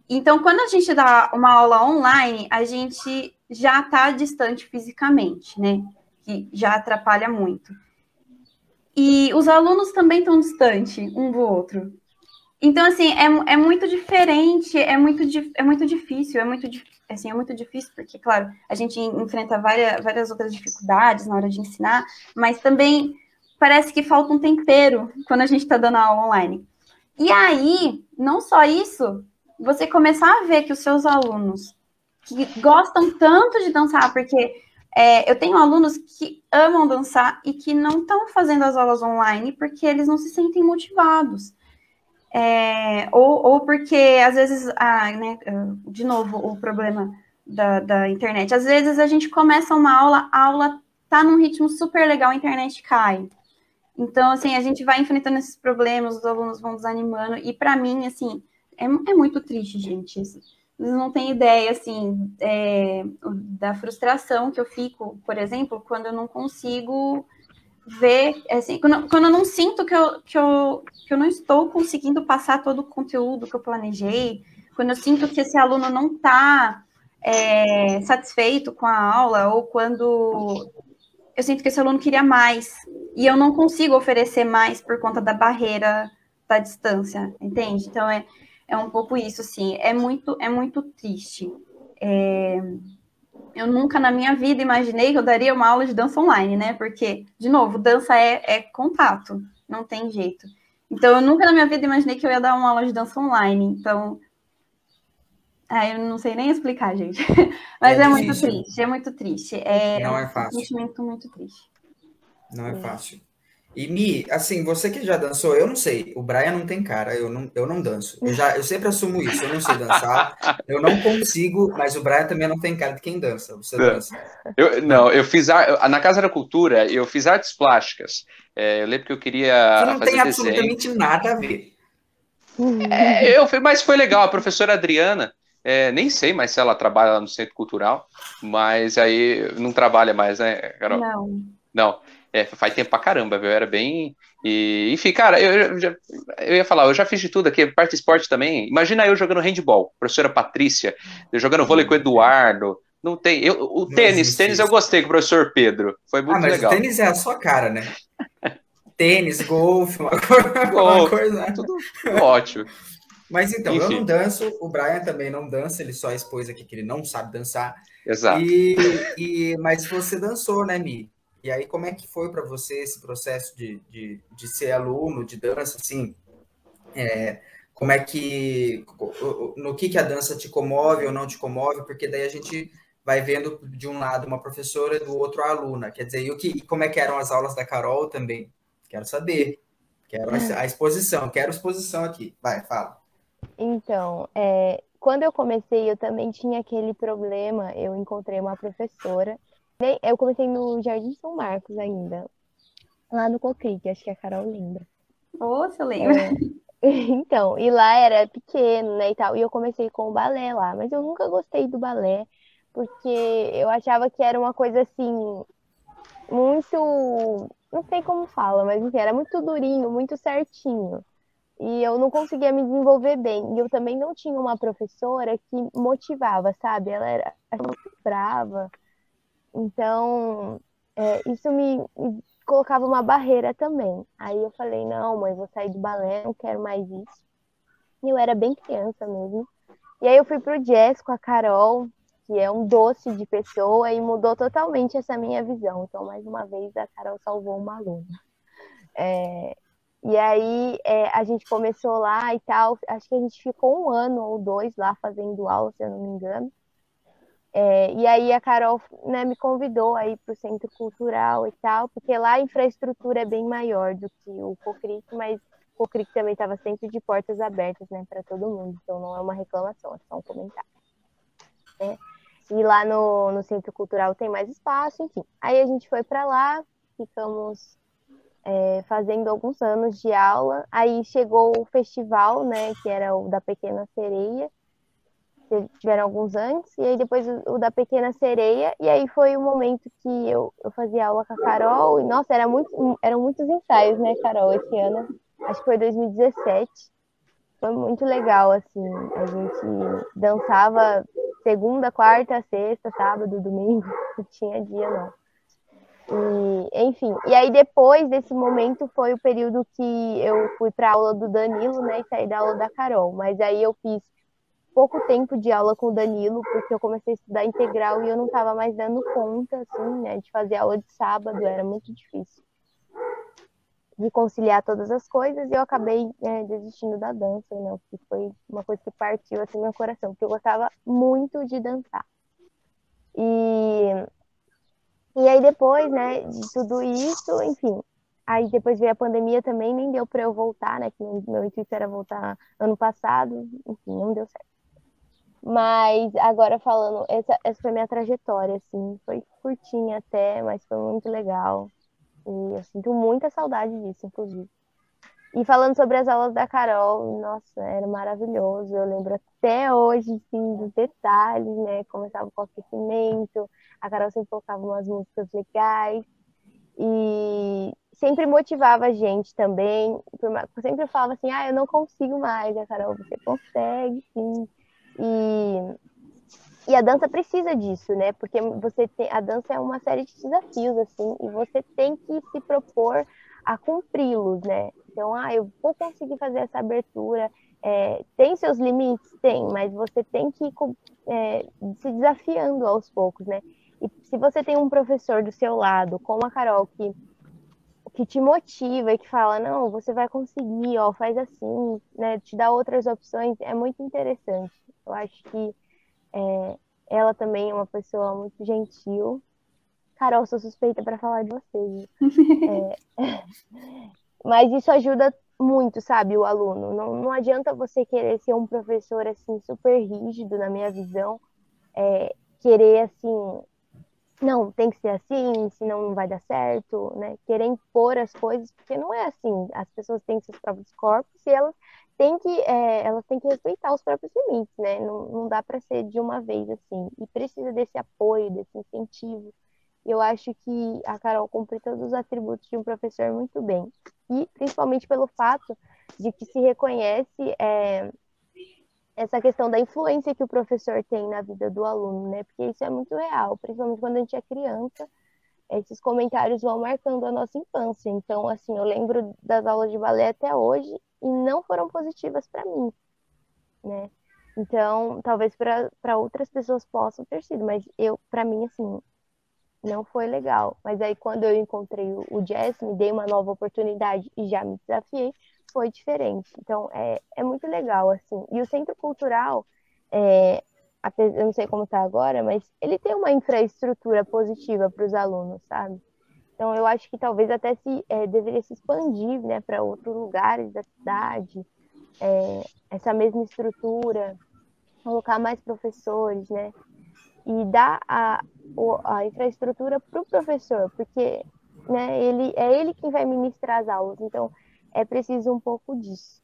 Então, quando a gente dá uma aula online, a gente já está distante fisicamente, né? Que já atrapalha muito. E os alunos também estão distantes um do outro. Então, assim, é, é muito diferente, é muito, é muito difícil, é muito, assim, é muito difícil, porque, claro, a gente enfrenta várias, várias outras dificuldades na hora de ensinar, mas também parece que falta um tempero quando a gente está dando aula online. E aí, não só isso, você começar a ver que os seus alunos que gostam tanto de dançar, porque é, eu tenho alunos que amam dançar e que não estão fazendo as aulas online porque eles não se sentem motivados. É, ou, ou porque, às vezes, ah, né, de novo, o problema da, da internet. Às vezes a gente começa uma aula, a aula tá num ritmo super legal, a internet cai. Então, assim, a gente vai enfrentando esses problemas, os alunos vão desanimando, e para mim, assim, é, é, muito triste, gente. Isso. Vocês não têm ideia, assim, é, da frustração que eu fico, por exemplo, quando eu não consigo ver, assim, quando, quando eu não sinto que eu, que, eu, que eu não estou conseguindo passar todo o conteúdo que eu planejei, quando eu sinto que esse aluno não está é, satisfeito com a aula, ou quando eu sinto que esse aluno queria mais, e eu não consigo oferecer mais por conta da barreira da distância, entende? Então é, é um pouco isso, assim, é muito, é muito triste. É, eu nunca na minha vida imaginei que eu daria uma aula de dança online, né? Porque, de novo, dança é, é contato, não tem jeito. Então, eu nunca na minha vida imaginei que eu ia dar uma aula de dança online. Então, ah, eu não sei nem explicar, gente. *laughs* Mas é, é muito triste, é muito triste. É não é fácil. um sentimento muito triste. Não é fácil. E Mi, assim, você que já dançou, eu não sei, o Brian não tem cara, eu não, eu não danço. Eu, já, eu sempre assumo isso, eu não sei dançar, eu não consigo, mas o Brian também não tem cara de quem dança. Você dança. Eu, não, eu fiz na Casa da Cultura, eu fiz artes plásticas. É, eu lembro que eu queria. Você não tem absolutamente nada a ver. É, eu, mas foi legal, a professora Adriana. É, nem sei mais se ela trabalha lá no Centro Cultural, mas aí não trabalha mais, né, Carol? Não. Não. É, faz tempo pra caramba, viu? Era bem. E, enfim, cara, eu, eu, eu ia falar, eu já fiz de tudo aqui, parte esporte também. Imagina eu jogando handball, professora Patrícia, eu jogando vôlei com o Eduardo. Não tem. Eu, o tênis, tênis eu gostei com o professor Pedro. Foi muito ah, mas legal. O tênis é a sua cara, né? *laughs* tênis, golfe, uma, *laughs* uma coisa. Tudo ótimo. Mas então, Enfim. eu não danço, o Brian também não dança, ele só expôs aqui que ele não sabe dançar. Exato. E, e, mas você dançou, né, Mi? E aí, como é que foi para você esse processo de, de, de, ser aluno de dança, assim? É, como é que, no que, que a dança te comove ou não te comove? Porque daí a gente vai vendo de um lado uma professora e do outro a aluna. Quer dizer, e, o que, e como é que eram as aulas da Carol também? Quero saber. Quero a exposição, quero exposição aqui. Vai, fala. Então, é, quando eu comecei, eu também tinha aquele problema. Eu encontrei uma professora eu comecei no Jardim São Marcos ainda, lá no Cocrique, acho que a Carol lembra. Nossa, eu lembro. É... *laughs* Então, e lá era pequeno, né, e tal, e eu comecei com o balé lá, mas eu nunca gostei do balé, porque eu achava que era uma coisa assim, muito, não sei como fala, mas enfim, era muito durinho, muito certinho. E eu não conseguia me desenvolver bem. E eu também não tinha uma professora que motivava, sabe? Ela era muito brava. Então, é, isso me, me, colocava uma barreira também. Aí eu falei, não, mãe, vou sair do balé, não quero mais isso. E eu era bem criança mesmo. E aí eu fui pro jazz com a Carol, que é um doce de pessoa, e mudou totalmente essa minha visão. Então, mais uma vez, a Carol salvou uma aluna. É, e aí é, a gente começou lá e tal. Acho que a gente ficou um ano ou dois lá fazendo aula, se eu não me engano. É, e aí a Carol né, me convidou aí para o centro cultural e tal, porque lá a infraestrutura é bem maior do que o Cocric, mas o Cocric também estava sempre de portas abertas né, para todo mundo, então não é uma reclamação, é só um comentário. Né? E lá no, no centro cultural tem mais espaço, enfim. Aí a gente foi para lá, ficamos é, fazendo alguns anos de aula. Aí chegou o festival, né, que era o da Pequena Sereia, tiveram alguns antes, e aí depois o, o, da Pequena Sereia, e aí foi o momento que eu, eu fazia aula com a Carol, e nossa, era muito, eram muitos ensaios, né, Carol, esse ano, acho que foi 2017, foi muito legal, assim, a gente dançava segunda, quarta, sexta, sábado, domingo, *laughs* não tinha dia não. E, enfim, e aí depois desse momento foi o período que eu fui para aula do Danilo, né, e saí da aula da Carol, mas aí eu fiz pouco tempo de aula com o Danilo, porque eu comecei a estudar integral e eu não estava mais dando conta, assim, né, de fazer aula de sábado, era muito difícil de conciliar todas as coisas e eu acabei é, desistindo da dança, né, que foi uma coisa que partiu, assim, meu coração, porque eu gostava muito de dançar. E, e aí depois, né, de tudo isso, enfim, Aí depois veio a pandemia também, nem deu para eu voltar, né? Que meu, intuito era voltar ano passado, enfim, não deu certo. Mas agora falando, essa, essa foi minha trajetória, assim, foi curtinha até, mas foi muito legal. E eu sinto muita saudade disso, inclusive. E falando sobre as aulas da Carol, nossa, era maravilhoso. Eu lembro até hoje, assim, dos detalhes, né? Começava com aquecimento, a Carol sempre colocava umas músicas legais. E sempre motivava a gente também. Sempre falava assim, ah, eu não consigo mais. A Carol, você consegue, sim. E, e a dança precisa disso, né? Porque você tem, a dança é uma série de desafios, assim, e você tem que se propor a cumpri-los, né? Então, ah, eu vou conseguir fazer essa abertura. É, tem seus limites? Tem, mas você tem que ir é, se desafiando aos poucos, né? E se você tem um professor do seu lado, como a Carol, que que te motiva e que fala, não, você vai conseguir, ó, faz assim, né? Te dá outras opções, é muito interessante. Eu acho que é, ela também é uma pessoa muito gentil. Carol, sou suspeita para falar de você. *laughs* é, *laughs* mas isso ajuda muito, sabe, o aluno. Não, não adianta você querer ser um professor assim super rígido, na minha visão, é, querer assim não, tem que ser assim, senão não vai dar certo, né? Querer impor as coisas, porque não é assim. As pessoas têm seus próprios corpos e elas têm que, é, elas têm que respeitar os próprios limites, né? Não, não dá para ser de uma vez assim. E precisa desse apoio, desse incentivo. Eu acho que a Carol cumpre todos os atributos de um professor muito bem. E principalmente pelo fato de que se reconhece é, essa questão da influência que o professor tem na vida do aluno, né? Porque isso é muito real, principalmente quando a gente é criança, esses comentários vão marcando a nossa infância. Então, assim, eu lembro das aulas de balé até hoje e não foram positivas para mim, né? Então, talvez para outras pessoas possam ter sido, mas eu, para mim, assim, não foi legal. Mas aí, quando eu encontrei o jazz, me dei uma nova oportunidade e já me desafiei, foi diferente. Então, é, é muito legal, assim. E o Centro Cultural, é, eu não sei como está agora, mas ele tem uma infraestrutura positiva para os alunos, sabe? Então, eu acho que talvez até se é, deveria se expandir né, para outros lugares da cidade, é, essa mesma estrutura, colocar mais professores, né? E dar a, a infraestrutura para o professor, porque né, ele, é ele quem vai ministrar as aulas. Então, é preciso um pouco disso.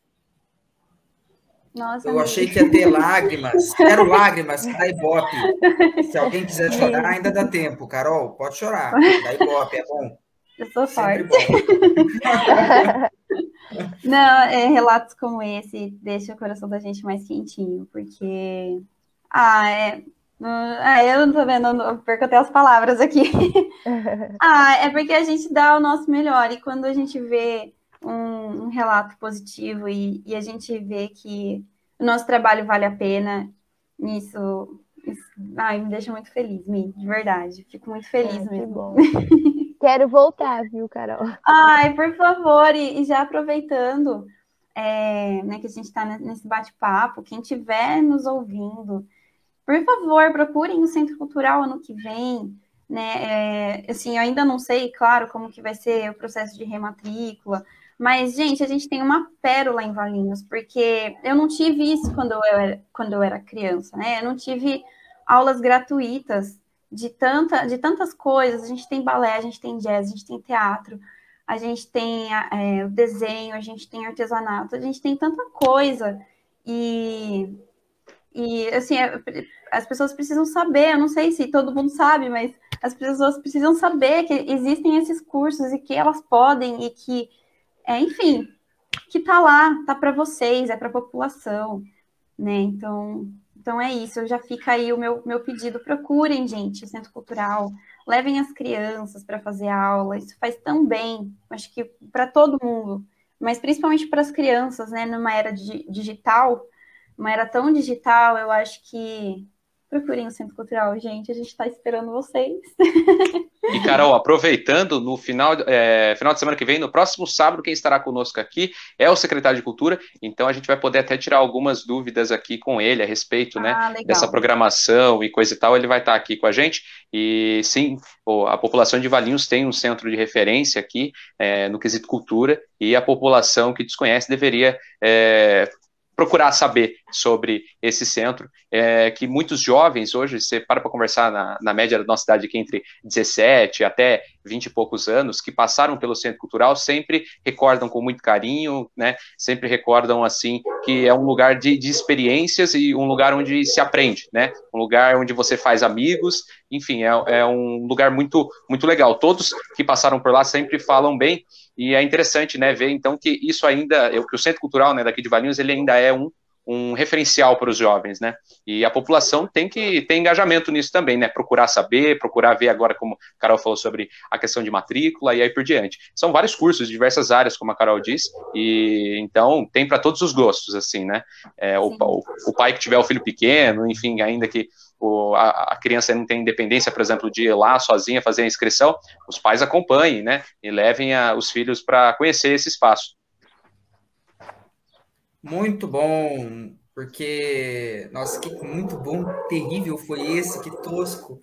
Nossa, eu achei que ia ter lágrimas. Quero lágrimas, dá ibope. Se alguém quiser chorar, ainda dá tempo. Carol, pode chorar. Dá ibope, é bom. Eu sou forte. *laughs* Não, é, relatos como esse deixam o coração da gente mais quentinho, porque. Ah, é. Ah, eu não tô vendo, eu perco até as palavras aqui. *laughs* ah, é porque a gente dá o nosso melhor, e quando a gente vê um, relato positivo e, e, a gente vê que o nosso trabalho vale a pena, isso, isso ai, me deixa muito feliz, Mi, de verdade. Fico muito feliz é, mesmo. *laughs* Quero voltar, viu, Carol? Ai, por favor, e, e já aproveitando é, né, que a gente está nesse bate-papo, quem estiver nos ouvindo, por favor, procurem o Centro Cultural ano que vem. Né, é, assim, eu ainda não sei, claro, como que vai ser o processo de rematrícula, mas, gente, a gente tem uma pérola em Valinhos, porque eu não tive isso quando eu era, quando eu era criança, né? Eu não tive aulas gratuitas de, tanta, de tantas coisas. A gente tem balé, a gente tem jazz, a gente tem teatro, a gente tem é, desenho, a gente tem artesanato, a gente tem tanta coisa. E, e assim, é, as pessoas precisam saber, eu não sei se todo mundo sabe, mas as pessoas precisam saber que existem esses cursos e que elas podem e que é, enfim, que tá lá, tá para vocês, é para a população, né? Então, então é isso. Já fica aí o meu, meu pedido. Procurem, gente, Centro Cultural, levem as crianças para fazer aula. Isso faz tão bem, acho que para todo mundo, mas principalmente para as crianças, né? Numa era digital, uma era tão digital, eu acho que procurem o Centro Cultural, gente. A gente está esperando vocês. *laughs* E, Carol, aproveitando, no final, é, final de semana que vem, no próximo sábado, quem estará conosco aqui é o secretário de Cultura, então a gente vai poder até tirar algumas dúvidas aqui com ele a respeito né, ah, dessa programação e coisa e tal. Ele vai estar aqui com a gente. E sim, a população de Valinhos tem um centro de referência aqui é, no quesito cultura, e a população que desconhece deveria é, procurar saber sobre esse centro, é, que muitos jovens hoje, você para para conversar na, na, média da nossa cidade aqui entre 17 até 20 e poucos anos, que passaram pelo centro cultural, sempre recordam com muito carinho, né, sempre recordam, assim, que é um lugar de, de experiências e um lugar onde se aprende, né, um lugar onde você faz amigos, enfim, é, é um lugar muito, muito legal. Todos que passaram por lá sempre falam bem, e é interessante, né, ver então que isso ainda, que o Centro Cultural, né, daqui de Valinhos, ele ainda é um, um referencial para os jovens, né? E a população tem que ter engajamento nisso também, né? Procurar saber, procurar ver agora, como a Carol falou sobre a questão de matrícula e aí por diante. São vários cursos de diversas áreas, como a Carol disse, e então tem para todos os gostos, assim, né? É, o, o, o, pai que tiver o filho pequeno, enfim, ainda que o, a, a, criança não tem independência, por exemplo, de ir lá sozinha fazer a inscrição, os pais acompanhem, né, e levem a, os filhos para conhecer esse espaço. Muito bom, porque, nossa, que muito bom, terrível foi esse, que tosco.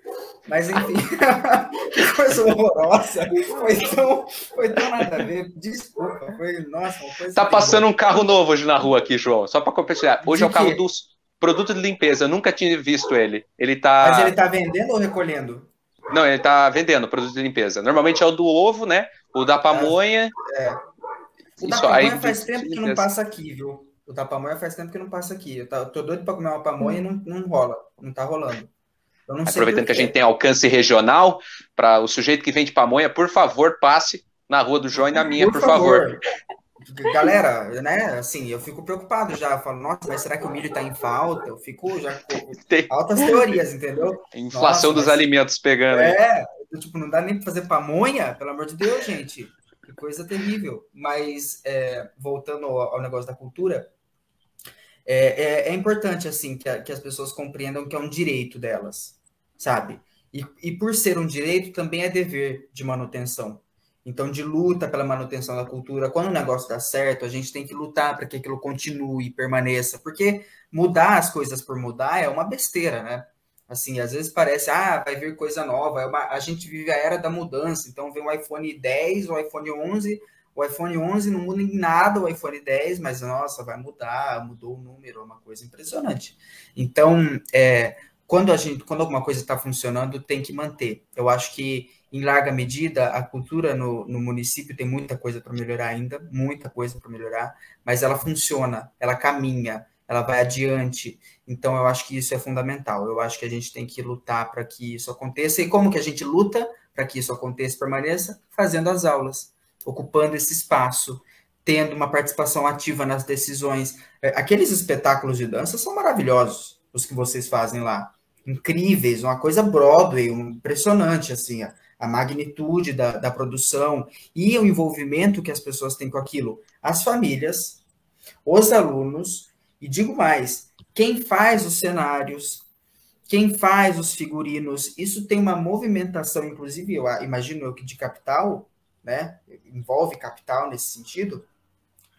Mas enfim, *laughs* que coisa horrorosa. Foi tão, foi tão nada a ver. Desculpa, foi, nossa, uma coisa. Tá passando um carro novo hoje na rua aqui, João, só para compartilhar. Hoje de é o carro dos produto de limpeza, eu nunca tinha visto ele. Ele tá. Mas ele tá vendendo ou recolhendo? Não, ele tá vendendo produto de limpeza. Normalmente é o do ovo, né? O da pamonha. É. O da pamonha faz tempo que não passa aqui, viu? O da pamonha faz tempo que não passa aqui. Eu, tá, eu tô doido para comer uma pamonha e não, não rola. Não tá rolando. Aproveitando que a gente tem alcance regional, para o sujeito que vende pamonha, por favor, passe na rua do João e na minha, por, por favor. favor. Galera, né, assim, eu fico preocupado já, eu falo, nossa, mas será que o milho está em falta? Eu fico já com altas teorias, entendeu? Inflação nossa, dos mas... alimentos pegando. É, tipo, não dá nem para fazer pamonha, pelo amor de Deus, gente. Que coisa terrível. Mas, é, voltando ao, ao negócio da cultura, é, é, é importante, assim, que, a, que, as pessoas compreendam que é um direito delas, sabe? E, e por ser um direito, também é dever de manutenção. Então, de luta pela manutenção da cultura. Quando o negócio dá certo, a gente tem que lutar para que aquilo continue, permaneça, porque mudar as coisas por mudar é uma besteira, né? Assim, às vezes parece, ah, vai vir coisa nova. É uma, a gente vive a era da mudança, então vem o iPhone 10, o iPhone 11, o iPhone 11 não muda em nada o iPhone 10, mas nossa, vai mudar, mudou o número, é uma coisa impressionante. Então, é, quando a gente, quando alguma coisa está funcionando, tem que manter. Eu acho que em larga medida a cultura no, no município tem muita coisa para melhorar ainda, muita coisa para melhorar, mas ela funciona, ela caminha, ela vai adiante. Então, eu acho que isso é fundamental. Eu acho que a gente tem que lutar para que isso aconteça. E como que a gente luta para que isso aconteça e permaneça? Fazendo as aulas ocupando esse espaço, tendo uma participação ativa nas decisões. É, aqueles espetáculos de dança são maravilhosos, os que vocês fazem lá. Incríveis, uma coisa Broadway, impressionante, assim, a, a magnitude da, da produção e o envolvimento que as pessoas têm com aquilo. As famílias, os alunos, e digo mais, quem faz os cenários, quem faz os figurinos, isso tem uma movimentação, inclusive, eu imagino que de capital, né? Envolve capital nesse sentido,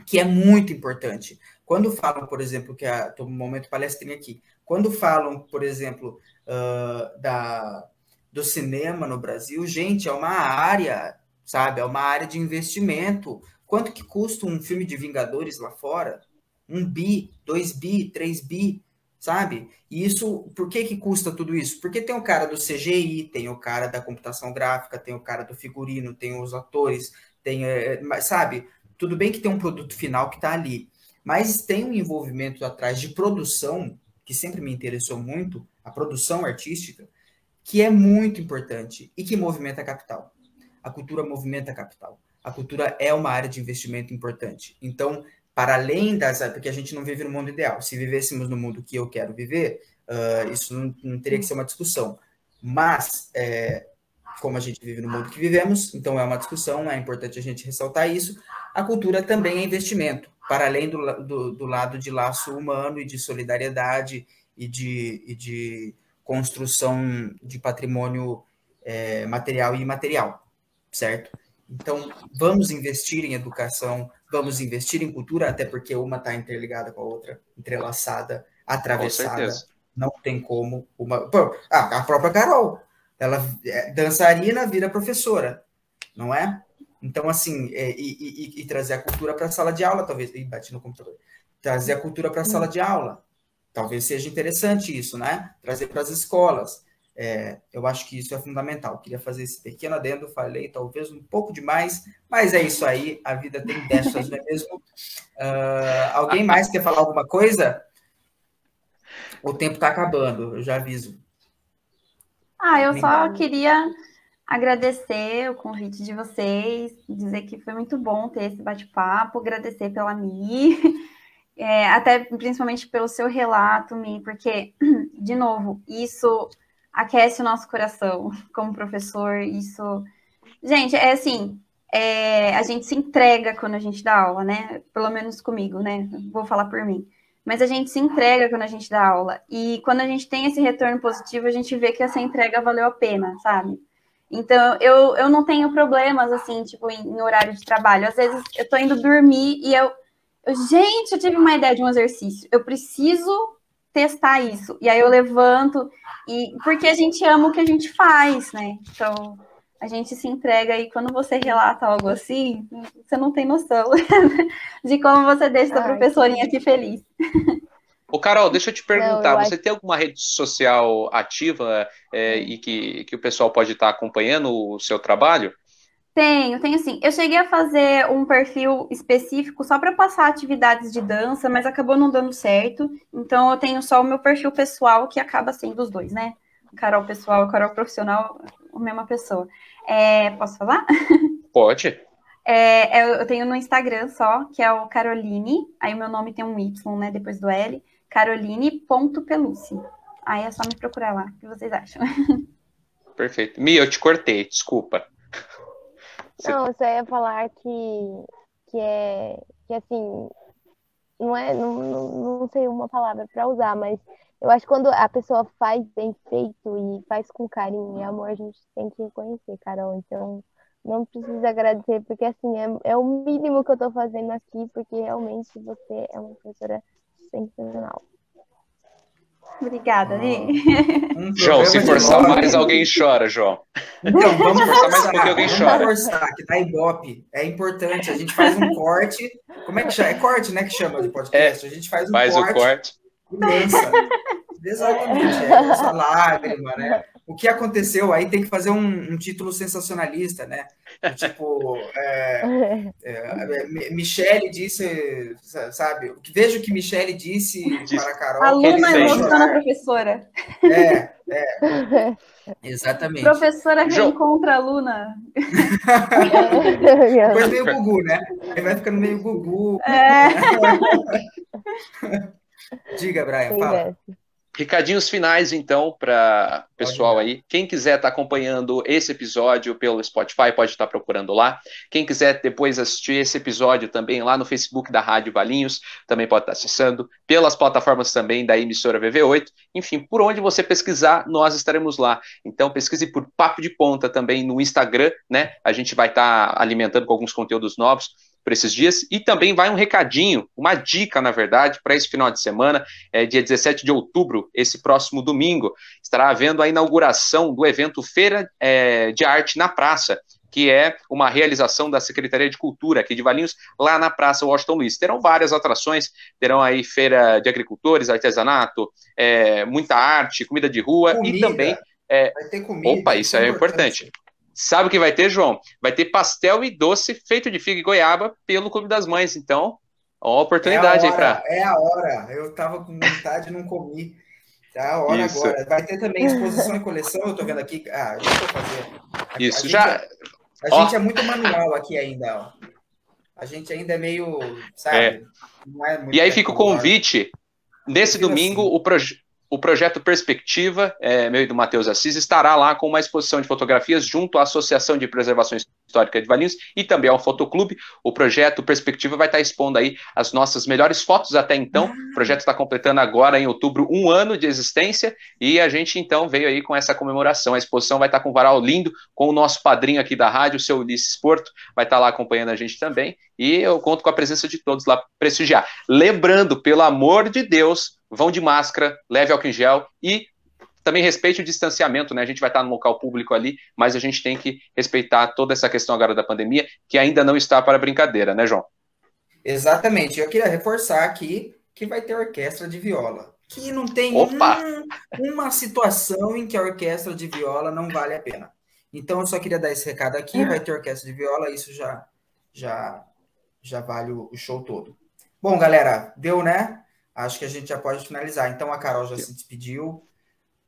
que é muito importante. Quando falam, por exemplo, que estou no momento palestrinha aqui, quando falam, por exemplo, uh, da, do cinema no Brasil, gente, é uma área, sabe? É uma área de investimento. Quanto que custa um filme de Vingadores lá fora? Um bi, dois bi, três bi sabe? E isso, por que que custa tudo isso? Porque tem o cara do CGI, tem o cara da computação gráfica, tem o cara do figurino, tem os atores, tem, é, sabe? Tudo bem que tem um produto final que está ali, mas tem um envolvimento atrás de produção, que sempre me interessou muito, a produção artística, que é muito importante e que movimenta capital. A cultura movimenta capital. A cultura é uma área de investimento importante. Então, para além das. Porque a gente não vive no mundo ideal. Se vivêssemos no mundo que eu quero viver, uh, isso não, não, teria que ser uma discussão. Mas, é, como a gente vive no mundo que vivemos, então é uma discussão, é importante a gente ressaltar isso. A cultura também é investimento, para além do, do, do lado de laço humano e de solidariedade e de, e de construção de patrimônio é, material e imaterial, certo? Então, vamos investir em educação, vamos investir em cultura, até porque uma está interligada com a outra, entrelaçada, atravessada. Não tem como uma. Pô, a própria Carol, ela é dançarina, vira professora, não é? Então, assim, é, e, e, e, trazer a cultura para a sala de aula, talvez. Ih, bati no computador. Trazer a cultura para a sala de aula. Talvez seja interessante isso, né? Trazer para as escolas. É, eu acho que isso é fundamental. Queria fazer esse pequeno adendo, falei talvez um pouco demais, mas é isso aí, a vida tem dessas, não é mesmo? Uh, alguém mais quer falar alguma coisa? O tempo está acabando, eu já aviso. Ah, eu só queria agradecer o convite de vocês, dizer que foi muito bom ter esse bate-papo, agradecer pela Mi, é, até principalmente pelo seu relato, Mi, porque, *clears throat* de novo, isso aquece o nosso coração *laughs* como professor. Isso. Gente, é assim. É, a gente se entrega quando a gente dá aula, né? Pelo menos comigo, né? Vou falar por mim. mas a gente se entrega quando a gente dá aula. E quando a gente tem esse retorno positivo, a gente vê que essa entrega valeu a pena, sabe? Então, eu, eu não tenho problemas, assim, tipo, em, em horário de trabalho. Às vezes, eu tô indo dormir e eu, eu, gente, eu tive uma ideia de um exercício. Eu preciso testar isso. E aí eu levanto, e porque a gente ama o que a gente faz, né? Então, a gente se entrega e quando você relata algo assim, você não tem noção *laughs* de como você deixa a professorinha aqui feliz. Ô, Carol, deixa eu te perguntar, não, eu você acho... tem alguma rede social ativa é, e que, que o pessoal pode estar acompanhando o seu trabalho? Tenho, tenho sim. Eu cheguei a fazer um perfil específico só para passar atividades de dança, mas acabou não dando certo. Então eu tenho só o meu perfil pessoal, que acaba sendo os dois, né? Carol pessoal e Carol profissional, a mesma pessoa. É, posso falar? *laughs* Pode. É, eu tenho no Instagram só, que é o Caroline. Aí o meu nome tem um Y, né? Depois do L. Caroline.peluce. Aí é só me procurar lá. O que vocês acham? *laughs* Perfeito. Mi, eu te cortei, desculpa. Não, você ia falar que, que é que assim não é não, não, não sei uma palavra para usar, mas eu acho que quando a pessoa faz bem feito e faz com carinho e amor, a gente tem que reconhecer, Carol. Então, não precisa agradecer, porque assim, é, é o mínimo que eu estou fazendo aqui, porque realmente você é uma professora sensacional. Obrigada. Um João, se forçar mais, alguém chora, João. Então, vamos forçar mais porque alguém vamos chora. forçar, que tá Ibope. É importante. A gente faz um corte. Como é que chama? É corte, né? Que chama de podcast. É, a gente faz um faz corte. Faz o corte. Imensa. Exatamente. É essa lágrima, né? O que aconteceu aí tem que fazer um, um título sensacionalista, né? *laughs* Tipo, é, é, Michele disse, sabe? Veja o que Michele disse para a Carol. Aluna emociona a professora. É, é. *laughs* Exatamente. Professora reencontra aluna. *laughs* Depois meio Gugu, né? Aí vai ficando meio Gugu. É. Diga, Brian, fala. Recadinhos finais, então, para pessoal aí. Quem quiser estar tá acompanhando esse episódio pelo Spotify, pode estar tá procurando lá. Quem quiser depois assistir esse episódio também lá no Facebook da Rádio Valinhos, também pode estar tá acessando. Pelas plataformas também da emissora VV8. Enfim, por onde você pesquisar, nós estaremos lá. Então, pesquise por Papo de Ponta também no Instagram, né? A gente vai estar alimentando com alguns conteúdos novos para esses dias. E também vai um recadinho, uma dica, na verdade, para esse final de semana, é, dia 17 de outubro, esse próximo domingo, estará havendo a inauguração do evento Feira é, de Arte na Praça, que é uma realização da Secretaria de Cultura aqui de Valinhos, lá na Praça Washington Luiz. Terão várias atrações, terão aí feira de agricultores, artesanato, é, muita arte, comida de rua comida. e também... É, vai ter comida. Opa, isso é importante. importante. Sabe o que vai ter, João? Vai ter pastel e doce feito de figa e goiaba pelo Clube das Mães. Então, ó, oportunidade é aí para. É a hora. Eu tava com vontade e não comi. Tá a hora Isso. agora. Vai ter também exposição e coleção. Eu tô vendo aqui. Ah, deixa eu fazer. Isso, a gente, já. A ó. gente é muito manual aqui ainda, ó. A gente ainda é meio, sabe? É. É e aí fica o convite. Nesse domingo, assim. o projeto o projeto Perspectiva, é, meu e do Matheus Assis, estará lá com uma exposição de fotografias junto à Associação de Preservação Histórica de Valinhos e também ao Fotoclube. O projeto Perspectiva vai estar expondo aí as nossas melhores fotos até então. O projeto está completando agora, em outubro, um ano de existência e a gente então veio aí com essa comemoração. A exposição vai estar com um varal lindo, com o nosso padrinho aqui da rádio, o seu Ulisses Porto, vai estar lá acompanhando a gente também. E eu conto com a presença de todos lá prestigiar. Lembrando, pelo amor de Deus, vão de máscara, leve álcool em gel e também respeite o distanciamento, né? A gente vai estar no local público ali, mas a gente tem que respeitar toda essa questão agora da pandemia, que ainda não está para brincadeira, né, João? Exatamente. Eu queria reforçar aqui que vai ter orquestra de viola. Que não tem um, uma situação em que a orquestra de viola não vale a pena. Então eu só queria dar esse recado aqui, vai ter orquestra de viola, isso já já já vale o show todo. Bom, galera, deu, né? acho que a gente já pode finalizar. Então a Carol já se despediu.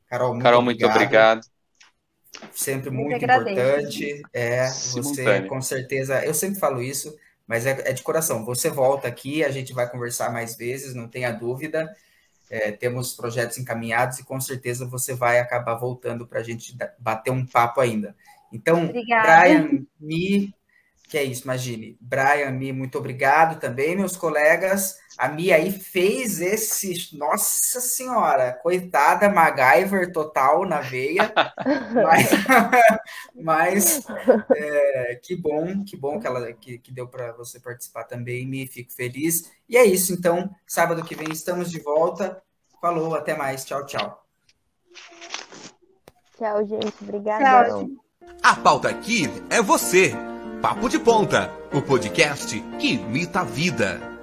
Carol, muito, Carol, muito obrigado. Sempre muito, muito importante. É, você com certeza. Eu sempre falo isso, mas é, é, de coração. Você volta aqui, a gente vai conversar mais vezes, não tenha dúvida. É, temos projetos encaminhados e com certeza você vai acabar voltando para a gente bater um papo ainda. Então, Obrigada. Brian, Mi, que é isso, imagine. Brian, Mi, muito obrigado também, meus colegas. A Mi aí fez esse. Nossa Senhora, coitada, MacGyver total na veia. *laughs* mas *laughs* mas é, que bom, que bom que, ela, que, que deu para você participar também, Mi, fico feliz. E é isso, então, sábado que vem estamos de volta. Falou, até mais. Tchau, tchau. Tchau, gente. Obrigada. A pauta aqui é você. Papo de Ponta, o podcast que imita a vida.